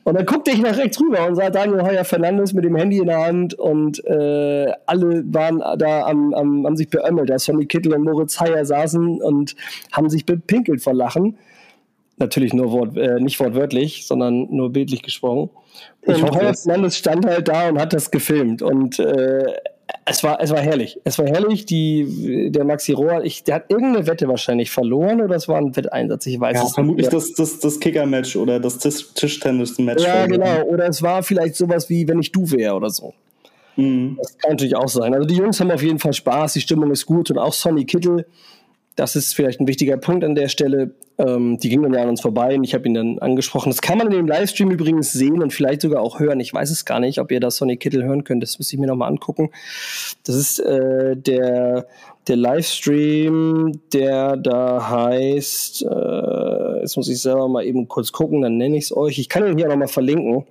Speaker 2: Und dann guckte ich nach rechts rüber und sah Daniel Heuer Fernandes mit dem Handy in der Hand und äh, alle waren da am, am, haben sich beömmelt. Da Sonny Kittel und Moritz Heyer saßen und haben sich bepinkelt vor Lachen. Natürlich nur Wort, äh, nicht wortwörtlich, sondern nur bildlich gesprochen. Ich und Heuer Fernandes stand halt da und hat das gefilmt. Und äh, es war, es war herrlich. Es war herrlich. Die, der Maxi Rohr, ich, der hat irgendeine Wette wahrscheinlich verloren oder es war ein Wetteinsatz, ich weiß ja, es
Speaker 3: vermutlich das, das, das Kicker-Match oder das Tischtennis-Match.
Speaker 2: Ja, genau. Oder es war vielleicht sowas wie, wenn ich du wäre oder so. Mhm. Das kann natürlich auch sein. Also die Jungs haben auf jeden Fall Spaß, die Stimmung ist gut und auch Sonny Kittel das ist vielleicht ein wichtiger Punkt an der Stelle. Ähm, die gingen dann ja an uns vorbei und ich habe ihn dann angesprochen. Das kann man in dem Livestream übrigens sehen und vielleicht sogar auch hören. Ich weiß es gar nicht, ob ihr das Sonic Kittel hören könnt. Das müsste ich mir nochmal angucken. Das ist äh, der, der Livestream, der da heißt, äh, jetzt muss ich selber mal eben kurz gucken, dann nenne ich es euch. Ich kann ihn hier nochmal verlinken.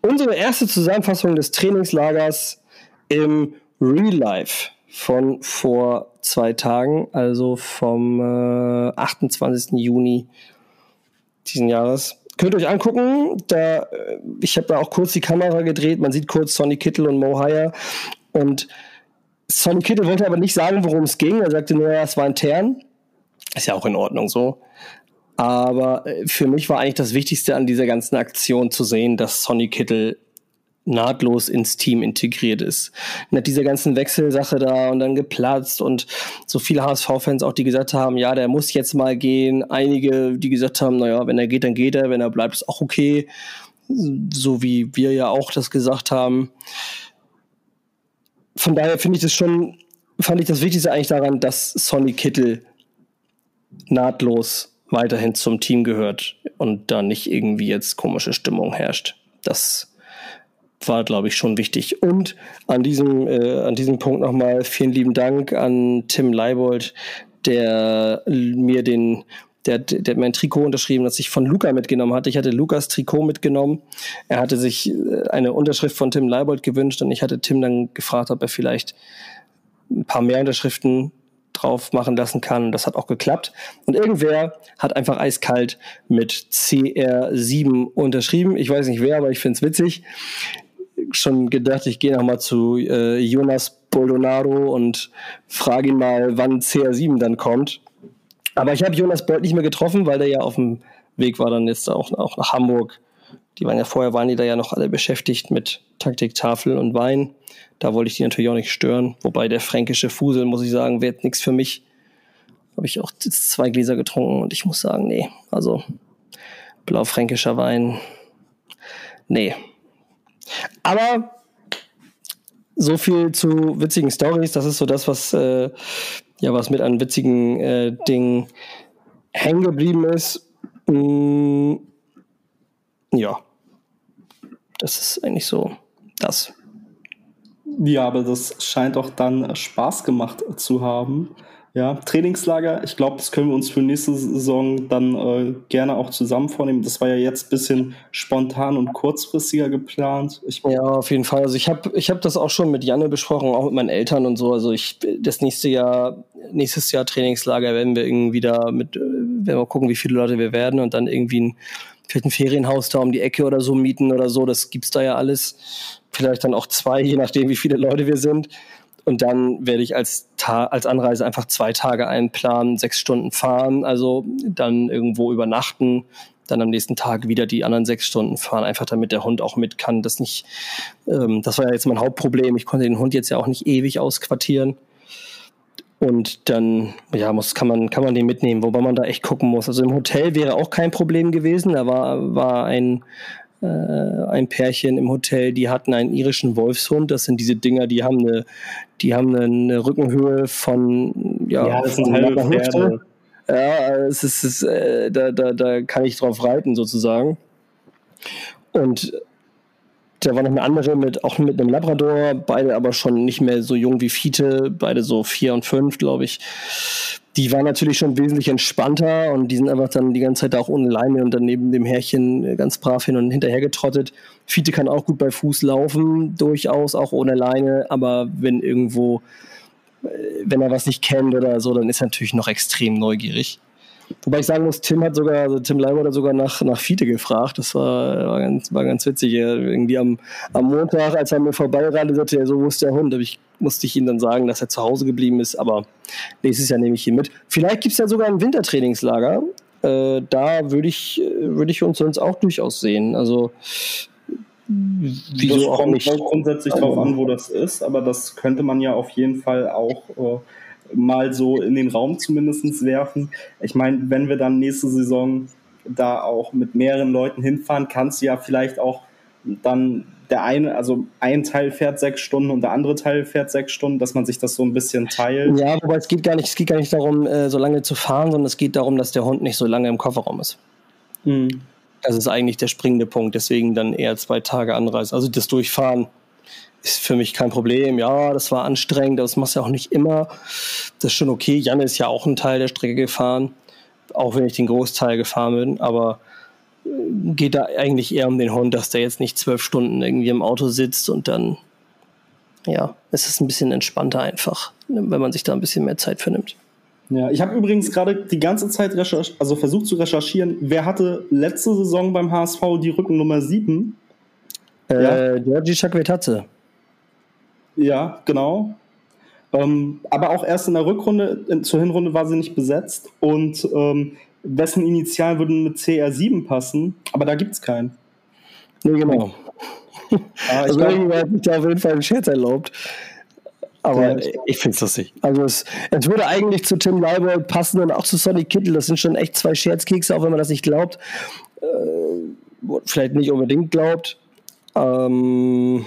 Speaker 2: Unsere erste Zusammenfassung des Trainingslagers im Real Life von vor zwei Tagen, also vom äh, 28. Juni diesen Jahres. Könnt ihr euch angucken, da, äh, ich habe da auch kurz die Kamera gedreht, man sieht kurz Sonny Kittel und Mo Hire und Sonny Kittel wollte aber nicht sagen, worum es ging. Er sagte nur, es war intern. Ist ja auch in Ordnung so. Aber äh, für mich war eigentlich das Wichtigste an dieser ganzen Aktion zu sehen, dass Sonny Kittel nahtlos ins Team integriert ist. Mit dieser ganzen Wechselsache da und dann geplatzt und so viele HSV-Fans auch, die gesagt haben, ja, der muss jetzt mal gehen. Einige, die gesagt haben, naja, wenn er geht, dann geht er, wenn er bleibt, ist auch okay. So wie wir ja auch das gesagt haben. Von daher finde ich das schon, fand ich das Wichtigste eigentlich daran, dass Sonny Kittel nahtlos weiterhin zum Team gehört und da nicht irgendwie jetzt komische Stimmung herrscht. Das war, glaube ich, schon wichtig. Und an diesem, äh, an diesem Punkt nochmal vielen lieben Dank an Tim Leibold, der mir den, der, der hat mein Trikot unterschrieben, das ich von Luca mitgenommen hatte. Ich hatte Lukas Trikot mitgenommen. Er hatte sich äh, eine Unterschrift von Tim Leibold gewünscht und ich hatte Tim dann gefragt, ob er vielleicht ein paar mehr Unterschriften drauf machen lassen kann. Das hat auch geklappt. Und irgendwer hat einfach eiskalt mit CR7 unterschrieben. Ich weiß nicht wer, aber ich finde es witzig schon gedacht, ich gehe nochmal zu äh, Jonas Boldonado und frage ihn mal, wann CR7 dann kommt. Aber ich habe Jonas Bold nicht mehr getroffen, weil der ja auf dem Weg war dann jetzt auch, auch nach Hamburg. Die waren ja vorher, waren die da ja noch alle beschäftigt mit Taktiktafel und Wein. Da wollte ich die natürlich auch nicht stören. Wobei der fränkische Fusel, muss ich sagen, wird nichts für mich. Habe ich auch zwei Gläser getrunken und ich muss sagen, nee. Also blaufränkischer Wein, nee. Aber so viel zu witzigen Stories. Das ist so das, was äh, ja was mit an witzigen äh, Dingen hängen geblieben ist. Mm, ja, das ist eigentlich so das.
Speaker 3: Ja, aber das scheint auch dann Spaß gemacht zu haben. Ja, Trainingslager, ich glaube, das können wir uns für nächste Saison dann äh, gerne auch zusammen vornehmen. Das war ja jetzt ein bisschen spontan und kurzfristiger geplant.
Speaker 2: Ich ja, auf jeden Fall. Also ich habe ich hab das auch schon mit Janne besprochen, auch mit meinen Eltern und so. Also ich das nächste Jahr, nächstes Jahr Trainingslager werden wir irgendwie da mit, äh, werden wir gucken, wie viele Leute wir werden und dann irgendwie ein, vielleicht ein Ferienhaus da um die Ecke oder so mieten oder so. Das gibt's da ja alles. Vielleicht dann auch zwei, je nachdem, wie viele Leute wir sind. Und dann werde ich als, Ta als Anreise einfach zwei Tage einplanen, sechs Stunden fahren, also dann irgendwo übernachten, dann am nächsten Tag wieder die anderen sechs Stunden fahren, einfach damit der Hund auch mit kann. Das nicht, ähm, das war ja jetzt mein Hauptproblem. Ich konnte den Hund jetzt ja auch nicht ewig ausquartieren. Und dann, ja, muss, kann man, kann man den mitnehmen, wobei man da echt gucken muss. Also im Hotel wäre auch kein Problem gewesen. Da war, war ein, äh, ein Pärchen im Hotel, die hatten einen irischen Wolfshund. Das sind diese Dinger, die haben eine, die haben eine Rückenhöhe von ja,
Speaker 3: ja das sind halbe Pferde.
Speaker 2: Ja, es ist, es ist äh, da, da, da kann ich drauf reiten sozusagen. Und da war noch eine andere mit, auch mit einem Labrador, beide aber schon nicht mehr so jung wie Fiete, beide so vier und fünf, glaube ich die war natürlich schon wesentlich entspannter und die sind einfach dann die ganze Zeit auch ohne Leine und dann neben dem Härchen äh, ganz brav hin und hinterher getrottet. Fiete kann auch gut bei Fuß laufen, durchaus auch ohne Leine, aber wenn irgendwo, äh, wenn er was nicht kennt oder so, dann ist er natürlich noch extrem neugierig. Wobei ich sagen muss, Tim hat sogar, also Tim Leiber hat sogar nach, nach Fiete gefragt. Das war, war, ganz, war ganz witzig. Irgendwie am, am Montag, als er mir vorbeirannte, sagte er, so, wo ist der Hund? Da ich, musste ich ihm dann sagen, dass er zu Hause geblieben ist. Aber nächstes Jahr nehme ich ihn mit. Vielleicht gibt es ja sogar ein Wintertrainingslager. Äh, da würde ich, würd ich uns sonst auch durchaus sehen. Also
Speaker 3: Wieso das kommt nicht? grundsätzlich darauf an, wo das ist, aber das könnte man ja auf jeden Fall auch äh, mal so in den Raum zumindest werfen. Ich meine, wenn wir dann nächste Saison da auch mit mehreren Leuten hinfahren, kannst du ja vielleicht auch dann der eine, also ein Teil fährt sechs Stunden und der andere Teil fährt sechs Stunden, dass man sich das so ein bisschen teilt.
Speaker 2: Ja, wobei es geht gar nicht, es geht gar nicht darum, äh, so lange zu fahren, sondern es geht darum, dass der Hund nicht so lange im Kofferraum ist. Mhm. Das ist eigentlich der springende Punkt, deswegen dann eher zwei Tage Anreise. Also das Durchfahren ist für mich kein Problem. Ja, das war anstrengend, das machst du ja auch nicht immer. Das ist schon okay. Jan ist ja auch ein Teil der Strecke gefahren, auch wenn ich den Großteil gefahren bin, aber geht da eigentlich eher um den Hund, dass der jetzt nicht zwölf Stunden irgendwie im Auto sitzt und dann, ja, es ist ein bisschen entspannter einfach, wenn man sich da ein bisschen mehr Zeit für nimmt.
Speaker 3: Ja, ich habe übrigens gerade die ganze Zeit also versucht zu recherchieren, wer hatte letzte Saison beim HSV die Rückennummer 7?
Speaker 2: Äh, ja. Georgi.
Speaker 3: Ja, genau. Ähm, aber auch erst in der Rückrunde, in, zur Hinrunde war sie nicht besetzt. Und ähm, wessen Initialen würden mit CR7 passen? Aber da gibt es keinen.
Speaker 2: Nee, genau. Ah, also irgendwie hat sich da auf jeden Fall ein Scherz erlaubt. Aber ja, ich finde es lustig. Also es, es würde eigentlich zu Tim Leibold passen und auch zu Sonny Kittel. Das sind schon echt zwei Scherzkekse, auch wenn man das nicht glaubt. Äh, vielleicht nicht unbedingt glaubt. Ähm,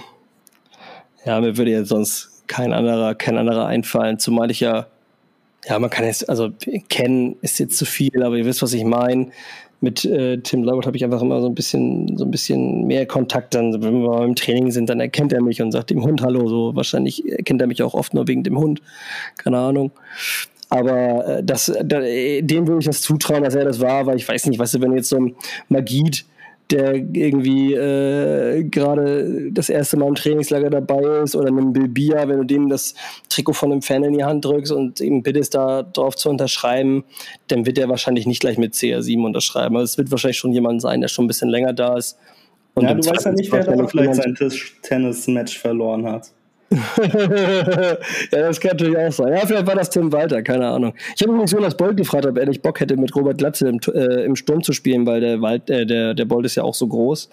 Speaker 2: ja, mir würde jetzt sonst kein anderer, kein anderer einfallen, zumal ich ja, ja, man kann jetzt, also kennen ist jetzt zu viel, aber ihr wisst, was ich meine. Mit äh, Tim Leibert habe ich einfach immer so ein bisschen, so ein bisschen mehr Kontakt. Dann, wenn wir im Training sind, dann erkennt er mich und sagt dem Hund Hallo. So wahrscheinlich erkennt er mich auch oft nur wegen dem Hund. Keine Ahnung. Aber äh, das, da, dem würde ich das zutrauen, dass er das war, weil ich weiß nicht, weißt du, wenn jetzt so ein Magid der irgendwie äh, gerade das erste Mal im Trainingslager dabei ist oder einem Bilbia, wenn du dem das Trikot von einem Fan in die Hand drückst und ihm bittest, da drauf zu unterschreiben, dann wird er wahrscheinlich nicht gleich mit CR7 unterschreiben. Also es wird wahrscheinlich schon jemand sein, der schon ein bisschen länger da ist.
Speaker 3: Und ja, du weißt ja nicht, wer da vielleicht sein Tennis-Match verloren hat.
Speaker 2: Ja, das kann natürlich auch sein. Ja, vielleicht war das Tim Walter, keine Ahnung. Ich habe übrigens Jonas Bolt gefragt, ob er nicht Bock hätte, mit Robert Glatze im, äh, im Sturm zu spielen, weil der, Wald, äh, der, der Bolt ist ja auch so groß.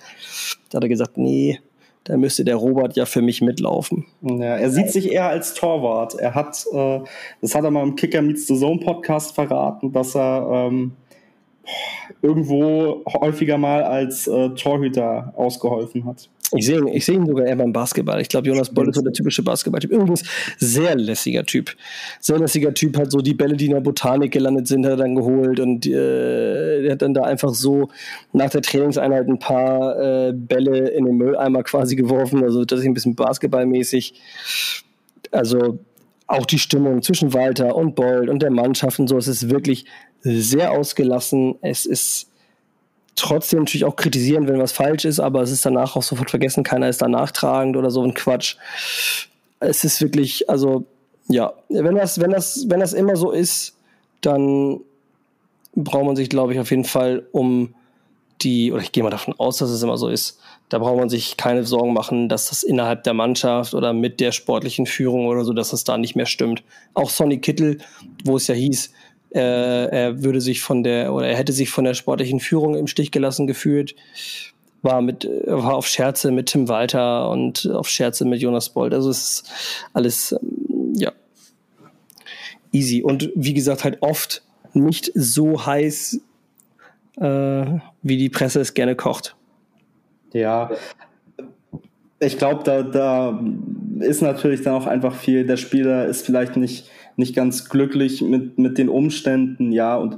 Speaker 2: Da hat er gesagt, nee, da müsste der Robert ja für mich mitlaufen.
Speaker 3: Ja, er sieht sich eher als Torwart. Er hat, äh, das hat er mal im Kicker Meets the Zone Podcast verraten, dass er ähm, irgendwo häufiger mal als äh, Torhüter ausgeholfen hat.
Speaker 2: Ich sehe ich seh ihn sogar eher beim Basketball. Ich glaube, Jonas Boll ist so der typische Basketballtyp. Übrigens, sehr lässiger Typ. Sehr lässiger Typ, hat so die Bälle, die in der Botanik gelandet sind, hat er dann geholt und äh, hat dann da einfach so nach der Trainingseinheit ein paar äh, Bälle in den Mülleimer quasi geworfen. Also das ist ein bisschen basketballmäßig. Also auch die Stimmung zwischen Walter und Boll und der Mannschaft und so, es ist wirklich sehr ausgelassen. Es ist trotzdem natürlich auch kritisieren, wenn was falsch ist, aber es ist danach auch sofort vergessen, keiner ist da nachtragend oder so ein Quatsch. Es ist wirklich, also ja, wenn das, wenn das, wenn das immer so ist, dann braucht man sich, glaube ich, auf jeden Fall um die, oder ich gehe mal davon aus, dass es immer so ist, da braucht man sich keine Sorgen machen, dass das innerhalb der Mannschaft oder mit der sportlichen Führung oder so, dass das da nicht mehr stimmt. Auch Sonny Kittel, wo es ja hieß, er würde sich von der oder er hätte sich von der sportlichen Führung im Stich gelassen gefühlt. War mit war auf Scherze mit Tim Walter und auf Scherze mit Jonas Bold. Also es ist alles ähm, ja easy und wie gesagt halt oft nicht so heiß, äh, wie die Presse es gerne kocht.
Speaker 3: Ja, ich glaube, da, da ist natürlich dann auch einfach viel. Der Spieler ist vielleicht nicht nicht ganz glücklich mit, mit den Umständen, ja, und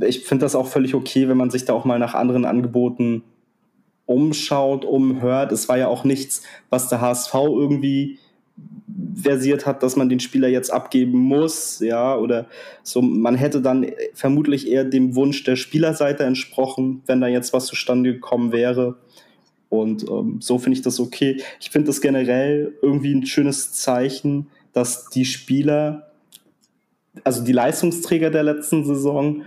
Speaker 3: ich finde das auch völlig okay, wenn man sich da auch mal nach anderen Angeboten umschaut, umhört. Es war ja auch nichts, was der HSV irgendwie versiert hat, dass man den Spieler jetzt abgeben muss, ja, oder so. Man hätte dann vermutlich eher dem Wunsch der Spielerseite entsprochen, wenn da jetzt was zustande gekommen wäre. Und ähm, so finde ich das okay. Ich finde das generell irgendwie ein schönes Zeichen, dass die Spieler also die Leistungsträger der letzten Saison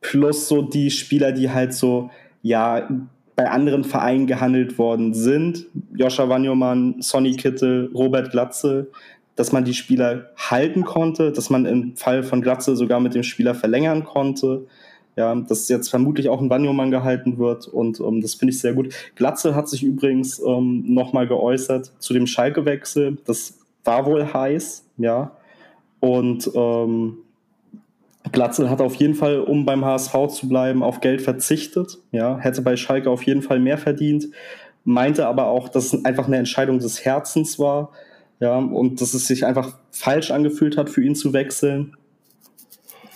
Speaker 3: plus so die Spieler, die halt so, ja, bei anderen Vereinen gehandelt worden sind, Joscha Wanjomann, Sonny Kittel, Robert Glatze, dass man die Spieler halten konnte, dass man im Fall von Glatze sogar mit dem Spieler verlängern konnte. Ja, dass jetzt vermutlich auch ein Banyomann gehalten wird und ähm, das finde ich sehr gut. Glatze hat sich übrigens ähm, nochmal geäußert zu dem Schalke-Wechsel. Das war wohl heiß, ja. Und ähm, Glatzel hat auf jeden Fall, um beim HSV zu bleiben, auf Geld verzichtet. Ja, hätte bei Schalke auf jeden Fall mehr verdient, meinte aber auch, dass es einfach eine Entscheidung des Herzens war. Ja, und dass es sich einfach falsch angefühlt hat, für ihn zu wechseln.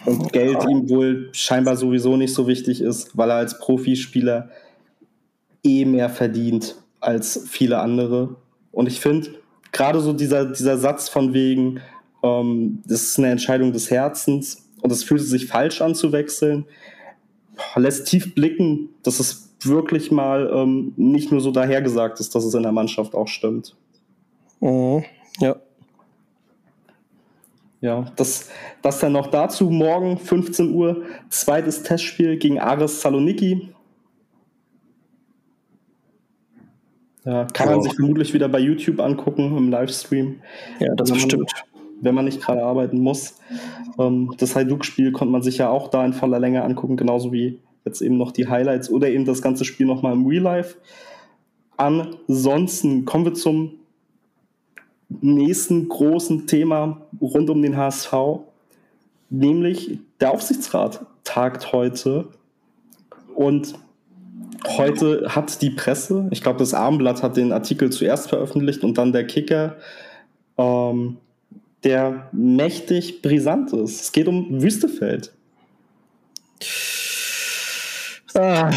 Speaker 3: Und Geld ihm wohl scheinbar sowieso nicht so wichtig ist, weil er als Profispieler eh mehr verdient als viele andere. Und ich finde, gerade so dieser, dieser Satz von wegen, ähm, das ist eine Entscheidung des Herzens und es fühlt sich falsch an zu wechseln, lässt tief blicken, dass es wirklich mal ähm, nicht nur so dahergesagt ist, dass es in der Mannschaft auch stimmt.
Speaker 2: Mhm. Ja.
Speaker 3: Ja, das, das dann noch dazu. Morgen 15 Uhr, zweites Testspiel gegen Ares Saloniki. Ja, kann man sich vermutlich wieder bei YouTube angucken im Livestream.
Speaker 2: Ja, das bestimmt.
Speaker 3: Wenn man nicht gerade arbeiten muss. Ähm, das Hajduk-Spiel konnte man sich ja auch da in voller Länge angucken, genauso wie jetzt eben noch die Highlights oder eben das ganze Spiel nochmal im Real Life. Ansonsten kommen wir zum nächsten großen Thema rund um den HSV, nämlich der Aufsichtsrat tagt heute und heute hat die Presse, ich glaube das Armblatt hat den Artikel zuerst veröffentlicht und dann der Kicker, ähm, der mächtig brisant ist. Es geht um Wüstefeld.
Speaker 2: Ah,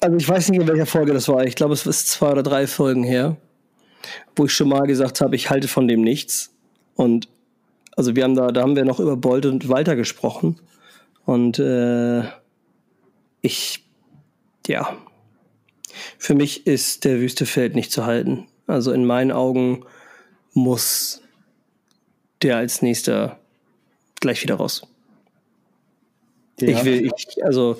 Speaker 2: also ich weiß nicht, in welcher Folge das war. Ich glaube, es ist zwei oder drei Folgen her wo ich schon mal gesagt habe, ich halte von dem nichts. Und also wir haben da, da haben wir noch über Bolt und Walter gesprochen. Und äh, ich, ja, für mich ist der Wüstefeld nicht zu halten. Also in meinen Augen muss der als nächster gleich wieder raus. Ja. Ich will, ich, also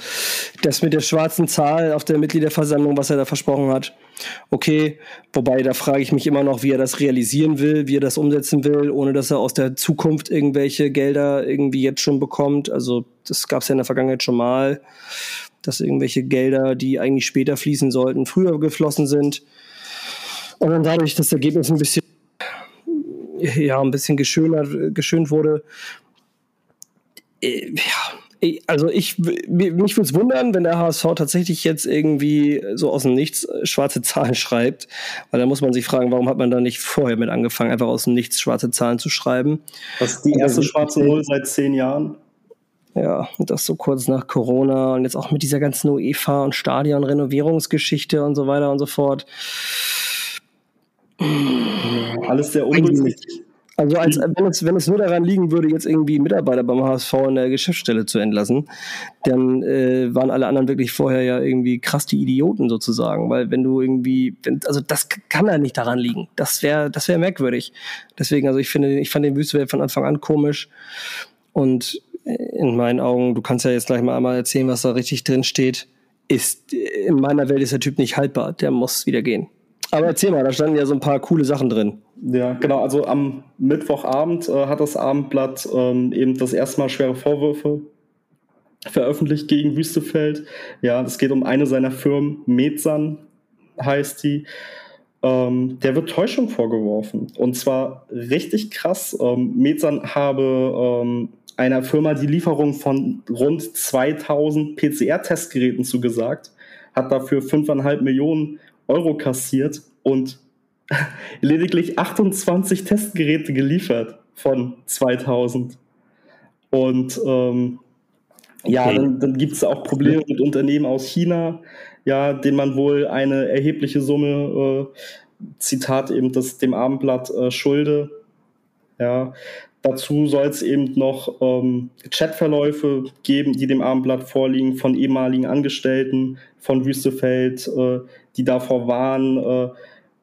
Speaker 2: das mit der schwarzen Zahl auf der Mitgliederversammlung, was er da versprochen hat, okay. Wobei, da frage ich mich immer noch, wie er das realisieren will, wie er das umsetzen will, ohne dass er aus der Zukunft irgendwelche Gelder irgendwie jetzt schon bekommt. Also das gab es ja in der Vergangenheit schon mal, dass irgendwelche Gelder, die eigentlich später fließen sollten, früher geflossen sind. Und dann dadurch das Ergebnis ein bisschen, ja, ein bisschen geschönert, geschönt wurde. Äh, ja, also ich, mich würde es wundern, wenn der HSV tatsächlich jetzt irgendwie so aus dem Nichts äh, schwarze Zahlen schreibt, weil da muss man sich fragen, warum hat man da nicht vorher mit angefangen, einfach aus dem Nichts schwarze Zahlen zu schreiben.
Speaker 3: Das ist die erste schwarze Null seit zehn Jahren.
Speaker 2: Ja, und das so kurz nach Corona und jetzt auch mit dieser ganzen UEFA und Stadion-Renovierungsgeschichte und so weiter und so fort.
Speaker 3: Alles sehr ungünstig.
Speaker 2: Also als, wenn, es, wenn es nur daran liegen würde, jetzt irgendwie Mitarbeiter beim HSV in der Geschäftsstelle zu entlassen, dann äh, waren alle anderen wirklich vorher ja irgendwie krass die Idioten sozusagen. Weil wenn du irgendwie, wenn, also das kann ja nicht daran liegen. Das wäre das wäre merkwürdig. Deswegen, also ich finde, ich fand den Wüstewelt von Anfang an komisch. Und in meinen Augen, du kannst ja jetzt gleich mal einmal erzählen, was da richtig drin steht, ist in meiner Welt ist der Typ nicht haltbar. Der muss wieder gehen. Aber erzähl mal, da standen ja so ein paar coole Sachen drin.
Speaker 3: Ja, genau. Also am Mittwochabend äh, hat das Abendblatt ähm, eben das erste Mal schwere Vorwürfe veröffentlicht gegen Wüstefeld. Ja, es geht um eine seiner Firmen, Metsan heißt die. Ähm, der wird Täuschung vorgeworfen. Und zwar richtig krass. Ähm, Metsan habe ähm, einer Firma die Lieferung von rund 2000 PCR-Testgeräten zugesagt, hat dafür 5,5 Millionen Euro kassiert und lediglich 28 Testgeräte geliefert von 2000. Und ähm, ja, okay. dann, dann gibt es auch Probleme mit Unternehmen aus China, ja, denen man wohl eine erhebliche Summe, äh, Zitat eben das dem Abendblatt äh, schulde. Ja, dazu soll es eben noch ähm, Chatverläufe geben, die dem Abendblatt vorliegen von ehemaligen Angestellten von Wüstefeld, äh, die davor warnen, äh,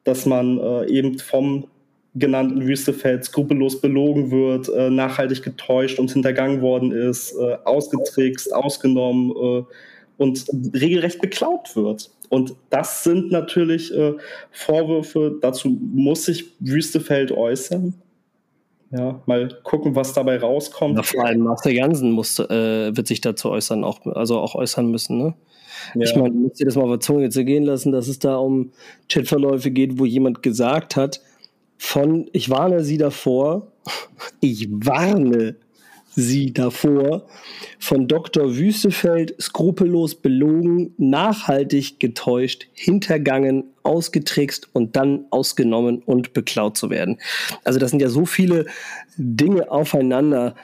Speaker 3: dass man äh, eben vom genannten Wüstefeld skrupellos belogen wird, äh, nachhaltig getäuscht und hintergangen worden ist, ausgetrickst, ausgenommen und regelrecht beklaut wird. Und das sind natürlich Vorwürfe, dazu muss sich Wüstefeld äußern. Ja, mal gucken, was dabei rauskommt. Ja,
Speaker 2: vor allem Master Jansen muss, äh, wird sich dazu äußern, auch, also auch äußern müssen, ne? Ja. Ich meine, muss dir das mal auf der Zunge zergehen lassen, dass es da um Chatverläufe geht, wo jemand gesagt hat, von ich warne sie davor, ich warne sie davor, von Dr. Wüstefeld skrupellos belogen, nachhaltig getäuscht, hintergangen, ausgetrickst und dann ausgenommen und beklaut zu werden. Also das sind ja so viele Dinge aufeinander.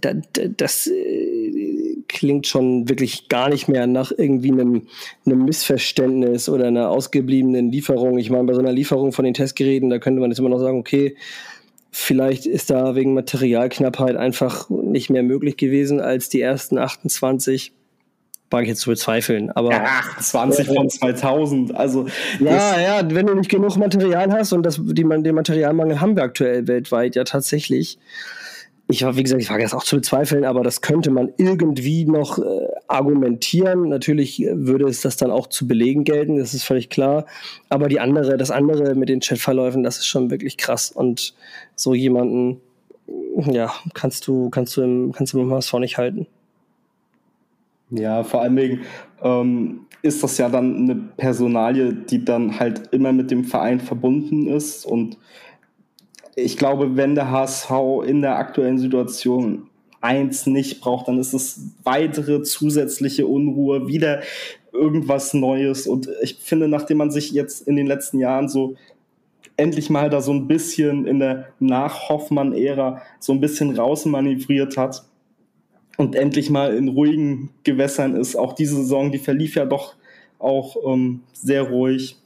Speaker 2: Das, das äh, klingt schon wirklich gar nicht mehr nach irgendwie einem, einem Missverständnis oder einer ausgebliebenen Lieferung. Ich meine, bei so einer Lieferung von den Testgeräten, da könnte man jetzt immer noch sagen, okay, Vielleicht ist da wegen Materialknappheit einfach nicht mehr möglich gewesen als die ersten 28. Wage ich jetzt zu bezweifeln, aber.
Speaker 3: Ja, 20 von 2000, also.
Speaker 2: Ja, ja, wenn du nicht genug Material hast und das, die, den Materialmangel haben wir aktuell weltweit ja tatsächlich, ich war, wie gesagt, ich wage das auch zu bezweifeln, aber das könnte man irgendwie noch äh, argumentieren. Natürlich würde es das dann auch zu belegen gelten, das ist völlig klar. Aber die andere, das andere mit den Chatverläufen, das ist schon wirklich krass. Und so jemanden, ja, kannst du, kannst du im, kannst du im HSV nicht halten.
Speaker 3: Ja, vor allem wegen, ähm, ist das ja dann eine Personalie, die dann halt immer mit dem Verein verbunden ist und ich glaube, wenn der HSV in der aktuellen Situation eins nicht braucht, dann ist es weitere zusätzliche Unruhe, wieder irgendwas Neues. Und ich finde, nachdem man sich jetzt in den letzten Jahren so endlich mal da so ein bisschen in der Nach-Hoffmann-Ära so ein bisschen rausmanövriert hat und endlich mal in ruhigen Gewässern ist, auch diese Saison, die verlief ja doch auch ähm, sehr ruhig,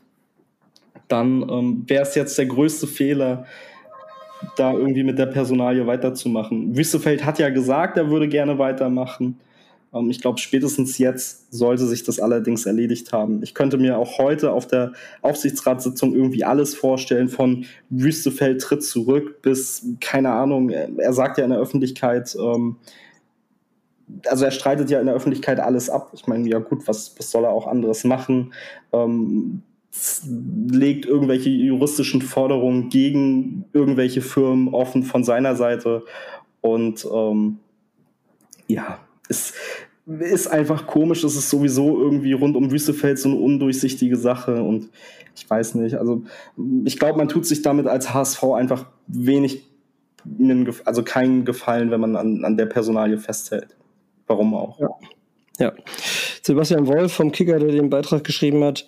Speaker 3: dann ähm, wäre es jetzt der größte Fehler, da irgendwie mit der Personalie weiterzumachen. Wüstefeld hat ja gesagt, er würde gerne weitermachen. Ähm, ich glaube, spätestens jetzt sollte sich das allerdings erledigt haben. Ich könnte mir auch heute auf der Aufsichtsratssitzung irgendwie alles vorstellen, von Wüstefeld tritt zurück bis, keine Ahnung, er sagt ja in der Öffentlichkeit, ähm, also er streitet ja in der Öffentlichkeit alles ab. Ich meine, ja gut, was, was soll er auch anderes machen? Ähm, legt irgendwelche juristischen Forderungen gegen irgendwelche Firmen offen von seiner Seite. Und ähm, ja, es ist einfach komisch. Es ist sowieso irgendwie rund um Wüstefeld so eine undurchsichtige Sache. Und ich weiß nicht, also ich glaube, man tut sich damit als HSV einfach wenig, also keinen Gefallen, wenn man an, an der Personalie festhält. Warum auch?
Speaker 2: Ja. Ja. Sebastian Wolf vom Kicker, der den Beitrag geschrieben hat,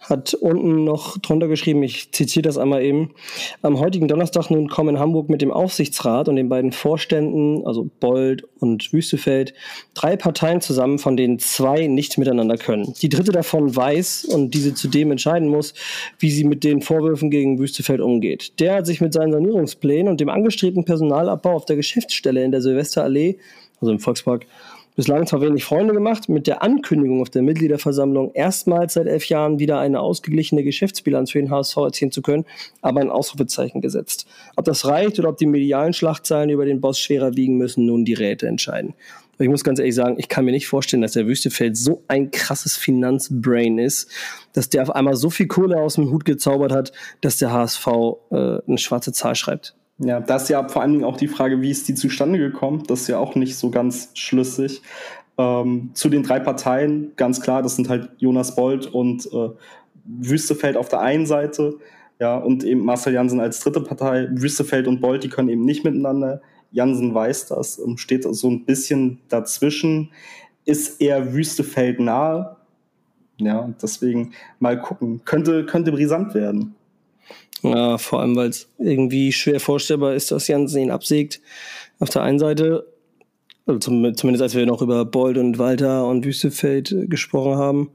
Speaker 2: hat unten noch drunter geschrieben, ich zitiere das einmal eben. Am heutigen Donnerstag nun kommen in Hamburg mit dem Aufsichtsrat und den beiden Vorständen, also Bold und Wüstefeld, drei Parteien zusammen, von denen zwei nicht miteinander können. Die dritte davon weiß und diese zudem entscheiden muss, wie sie mit den Vorwürfen gegen Wüstefeld umgeht. Der hat sich mit seinen Sanierungsplänen und dem angestrebten Personalabbau auf der Geschäftsstelle in der Silvesterallee, also im Volkspark, bislang zwar wenig Freunde gemacht, mit der Ankündigung auf der Mitgliederversammlung erstmals seit elf Jahren wieder eine ausgeglichene Geschäftsbilanz für den HSV erzielen zu können, aber ein Ausrufezeichen gesetzt. Ob das reicht oder ob die medialen Schlachtzeilen über den Boss schwerer wiegen müssen, nun die Räte entscheiden. Aber ich muss ganz ehrlich sagen, ich kann mir nicht vorstellen, dass der Wüstefeld so ein krasses Finanzbrain ist, dass der auf einmal so viel Kohle aus dem Hut gezaubert hat, dass der HSV äh, eine schwarze Zahl schreibt.
Speaker 3: Ja, da ist ja vor allen Dingen auch die Frage, wie ist die zustande gekommen? Das ist ja auch nicht so ganz schlüssig. Ähm, zu den drei Parteien, ganz klar, das sind halt Jonas Bold und äh, Wüstefeld auf der einen Seite, ja, und eben Marcel Jansen als dritte Partei. Wüstefeld und Bold, die können eben nicht miteinander. Jansen weiß das, steht so ein bisschen dazwischen, ist eher Wüstefeld nahe. Ja, deswegen mal gucken. Könnte, könnte brisant werden.
Speaker 2: Ja, vor allem, weil es irgendwie schwer vorstellbar ist, dass Jansen ihn absägt. Auf der einen Seite, also zumindest als wir noch über Bold und Walter und Wüstefeld gesprochen haben,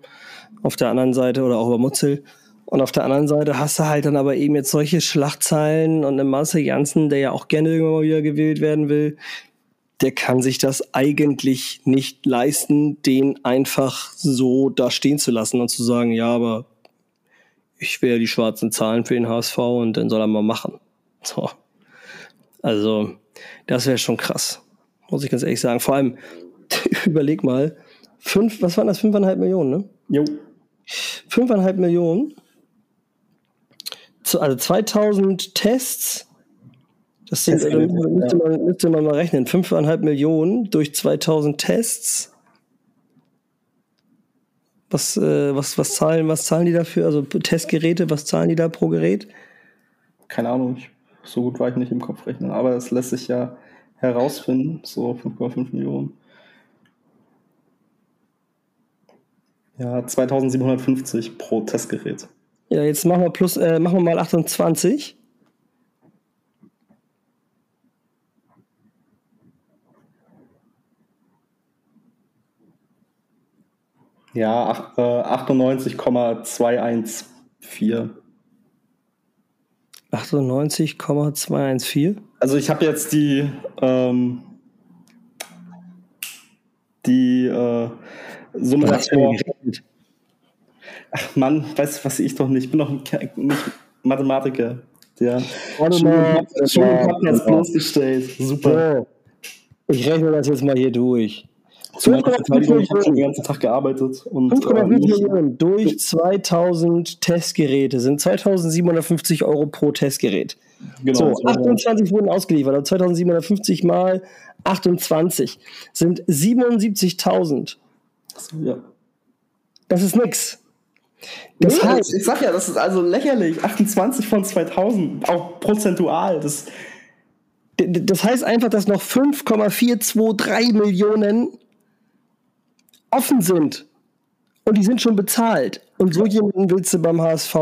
Speaker 2: auf der anderen Seite oder auch über Mutzel. Und auf der anderen Seite hast du halt dann aber eben jetzt solche Schlachtzeilen und einen Marcel Janssen, der ja auch gerne irgendwann mal wieder gewählt werden will, der kann sich das eigentlich nicht leisten, den einfach so da stehen zu lassen und zu sagen, ja, aber ich will ja die schwarzen Zahlen für den HSV und dann soll er mal machen. So. Also, das wäre schon krass. Muss ich ganz ehrlich sagen. Vor allem, überleg mal, fünf, was waren das? Fünfeinhalb Millionen, ne?
Speaker 3: Jo.
Speaker 2: Fünfeinhalb Millionen. Also 2000 Tests Das sind, da müsste man, müsste man mal rechnen. 5,5 Millionen durch 2000 Tests. Was, äh, was, was, zahlen, was zahlen die dafür? Also Testgeräte, was zahlen die da pro Gerät?
Speaker 3: Keine Ahnung, ich, so gut war ich nicht im Kopf rechnen, aber das lässt sich ja herausfinden. So 5,5 Millionen. Ja, 2750 pro Testgerät.
Speaker 2: Ja, jetzt machen wir plus, äh, machen wir mal 28.
Speaker 3: Ja, äh, 98,214.
Speaker 2: 98,214?
Speaker 3: Also ich habe jetzt die, ähm, die äh, Summe davor. Ach Mann, weißt du, was ich doch nicht. Ich bin doch nicht Mathematiker. Ja.
Speaker 2: Warte
Speaker 3: mal. Schon Podcast bloßgestellt. Super.
Speaker 2: Ich rechne das jetzt mal hier durch.
Speaker 3: Zu meiner Verteidigung, ich habe schon den ganzen Tag gearbeitet.
Speaker 2: 5,5 äh, Millionen durch 2000 Testgeräte sind 2750 Euro pro Testgerät. Genau, so, 28 wurden ausgeliefert, also 2750 mal 28 sind 77.000. Ja. Das ist nix.
Speaker 3: Das nee, heißt, ich sag ja, das ist also lächerlich. 28 von 2000, auch prozentual. Das,
Speaker 2: das heißt einfach, dass noch 5,423 Millionen offen sind und die sind schon bezahlt. Und so jemanden willst du beim HSV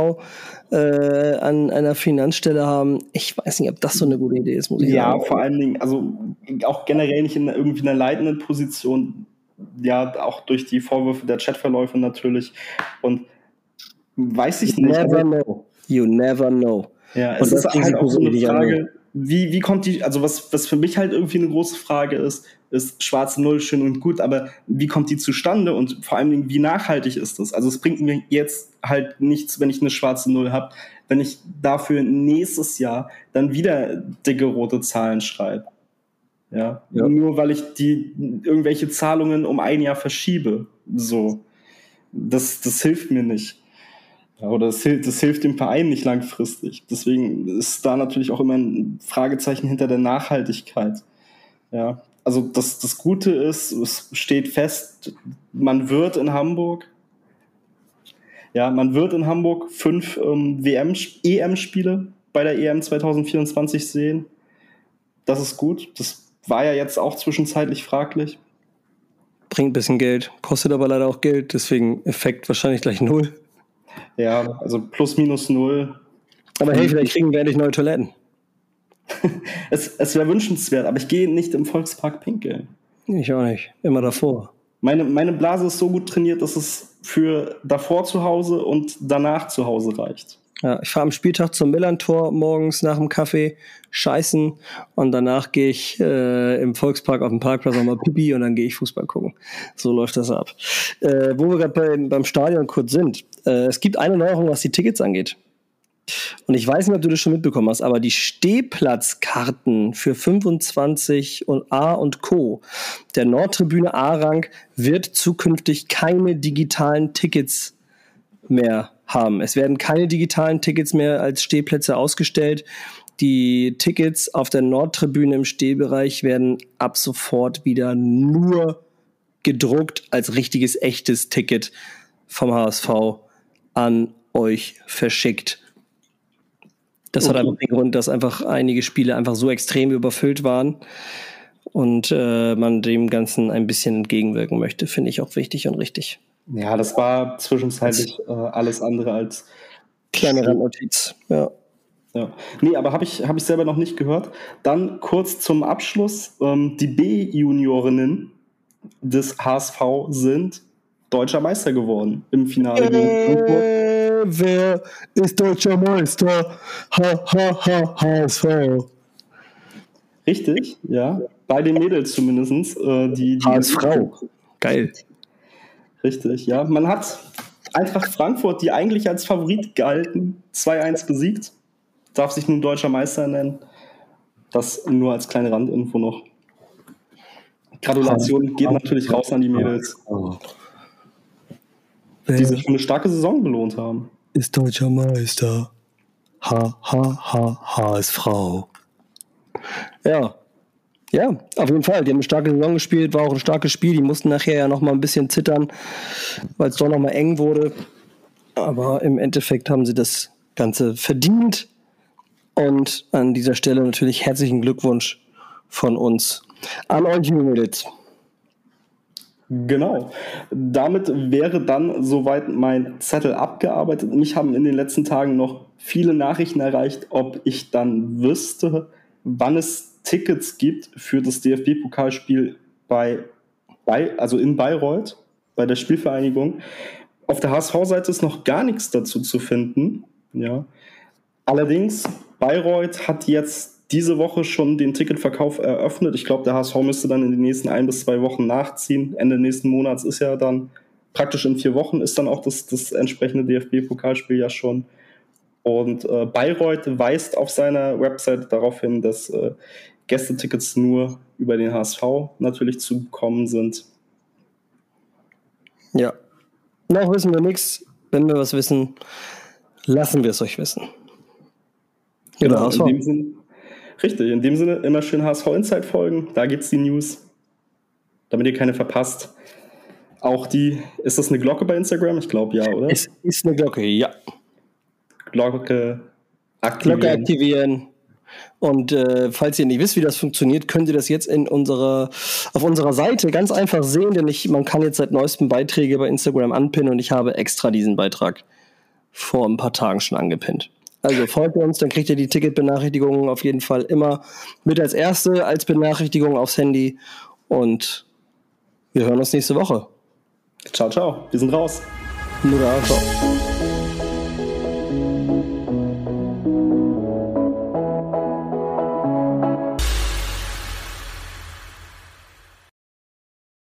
Speaker 2: äh, an einer Finanzstelle haben. Ich weiß nicht, ob das so eine gute Idee ist,
Speaker 3: muss ich ja, sagen. Vor allen Dingen, also auch generell nicht in irgendwie einer leitenden Position. Ja, auch durch die Vorwürfe der Chatverläufe natürlich. Und weiß ich
Speaker 2: you
Speaker 3: nicht.
Speaker 2: Never know. You never know.
Speaker 3: Ja, es ist halt auch so eine Frage, wie, wie kommt die, also was, was für mich halt irgendwie eine große Frage ist, ist schwarze Null schön und gut, aber wie kommt die zustande und vor allen Dingen, wie nachhaltig ist das? Also es bringt mir jetzt halt nichts, wenn ich eine schwarze Null habe, wenn ich dafür nächstes Jahr dann wieder dicke rote Zahlen schreibe. Ja? ja. Nur weil ich die irgendwelche Zahlungen um ein Jahr verschiebe. So. Das, das hilft mir nicht. Ja, oder das, das hilft dem Verein nicht langfristig. Deswegen ist da natürlich auch immer ein Fragezeichen hinter der Nachhaltigkeit. Ja, also das, das Gute ist, es steht fest, man wird in Hamburg, ja, man wird in Hamburg fünf ähm, WM, EM-Spiele bei der EM 2024 sehen. Das ist gut. Das war ja jetzt auch zwischenzeitlich fraglich.
Speaker 2: Bringt ein bisschen Geld, kostet aber leider auch Geld, deswegen Effekt wahrscheinlich gleich null.
Speaker 3: Ja, also plus minus null.
Speaker 2: Aber hey, vielleicht kriegen wir endlich neue Toiletten.
Speaker 3: es es wäre wünschenswert, aber ich gehe nicht im Volkspark pinkeln.
Speaker 2: Ich auch nicht. Immer davor.
Speaker 3: Meine, meine Blase ist so gut trainiert, dass es für davor zu Hause und danach zu Hause reicht.
Speaker 2: Ja, ich fahre am Spieltag zum Millantor morgens nach dem Kaffee, scheißen und danach gehe ich äh, im Volkspark auf dem Parkplatz nochmal pipi und dann gehe ich Fußball gucken. So läuft das ab. Äh, wo wir gerade beim, beim Stadion kurz sind. Äh, es gibt eine Neuerung, was die Tickets angeht. Und ich weiß nicht, ob du das schon mitbekommen hast, aber die Stehplatzkarten für 25 und A und Co. der Nordtribüne A-Rang wird zukünftig keine digitalen Tickets mehr haben. Es werden keine digitalen Tickets mehr als Stehplätze ausgestellt. Die Tickets auf der Nordtribüne im Stehbereich werden ab sofort wieder nur gedruckt als richtiges, echtes Ticket vom HSV an euch verschickt. Das okay. hat einfach den Grund, dass einfach einige Spiele einfach so extrem überfüllt waren und äh, man dem Ganzen ein bisschen entgegenwirken möchte, finde ich auch wichtig und richtig.
Speaker 3: Ja, das war zwischenzeitlich äh, alles andere als
Speaker 2: kleine Randnotiz. Ja.
Speaker 3: Ja. Nee, aber habe ich, hab ich selber noch nicht gehört. Dann kurz zum Abschluss. Ähm, die B-Juniorinnen des HSV sind deutscher Meister geworden im Finale gegen
Speaker 2: Frankfurt wer ist deutscher Meister? Ha, ha, ha, HSV.
Speaker 3: Richtig, ja. Bei den Mädels zumindest. Äh, die, die
Speaker 2: HSV. Geil.
Speaker 3: Richtig, ja. Man hat Eintracht Frankfurt, die eigentlich als Favorit galten, 2-1 besiegt. Darf sich nun deutscher Meister nennen. Das nur als kleine Randinfo noch. Gratulation geht natürlich raus an die Mädels. Die sich für eine starke Saison belohnt haben
Speaker 2: ist deutscher Meister. Ha, ha, ha, HSV. Ja. Ja, auf jeden Fall. Die haben eine starke Saison gespielt, war auch ein starkes Spiel. Die mussten nachher ja noch mal ein bisschen zittern, weil es doch noch mal eng wurde. Aber im Endeffekt haben sie das Ganze verdient. Und an dieser Stelle natürlich herzlichen Glückwunsch von uns an euch, Mädels.
Speaker 3: Genau. Damit wäre dann soweit mein Zettel abgearbeitet. Mich haben in den letzten Tagen noch viele Nachrichten erreicht, ob ich dann wüsste, wann es Tickets gibt für das DFB-Pokalspiel bei, bei, also in Bayreuth, bei der Spielvereinigung. Auf der HSV-Seite ist noch gar nichts dazu zu finden. Ja. Allerdings, Bayreuth hat jetzt diese Woche schon den Ticketverkauf eröffnet. Ich glaube, der HSV müsste dann in den nächsten ein bis zwei Wochen nachziehen. Ende nächsten Monats ist ja dann praktisch in vier Wochen ist dann auch das, das entsprechende DFB-Pokalspiel ja schon. Und äh, Bayreuth weist auf seiner Website darauf hin, dass äh, Gästetickets nur über den HSV natürlich zu bekommen sind.
Speaker 2: Ja. Noch wissen wir nichts. Wenn wir was wissen, lassen wir es euch wissen.
Speaker 3: Genau, in dem Sinne, Richtig, in dem Sinne immer schön HSV Insight folgen, da gibt es die News, damit ihr keine verpasst. Auch die, ist das eine Glocke bei Instagram? Ich glaube ja, oder?
Speaker 2: Es ist eine Glocke, ja.
Speaker 3: Glocke aktivieren.
Speaker 2: Glocke aktivieren. Und äh, falls ihr nicht wisst, wie das funktioniert, könnt ihr das jetzt in unserer, auf unserer Seite ganz einfach sehen, denn ich, man kann jetzt seit neuestem Beiträge bei Instagram anpinnen und ich habe extra diesen Beitrag vor ein paar Tagen schon angepinnt. Also folgt uns, dann kriegt ihr die Ticketbenachrichtigungen auf jeden Fall immer mit als erste, als Benachrichtigung aufs Handy. Und wir hören uns nächste Woche.
Speaker 3: Ciao, ciao. Wir sind raus.
Speaker 2: Nur ciao.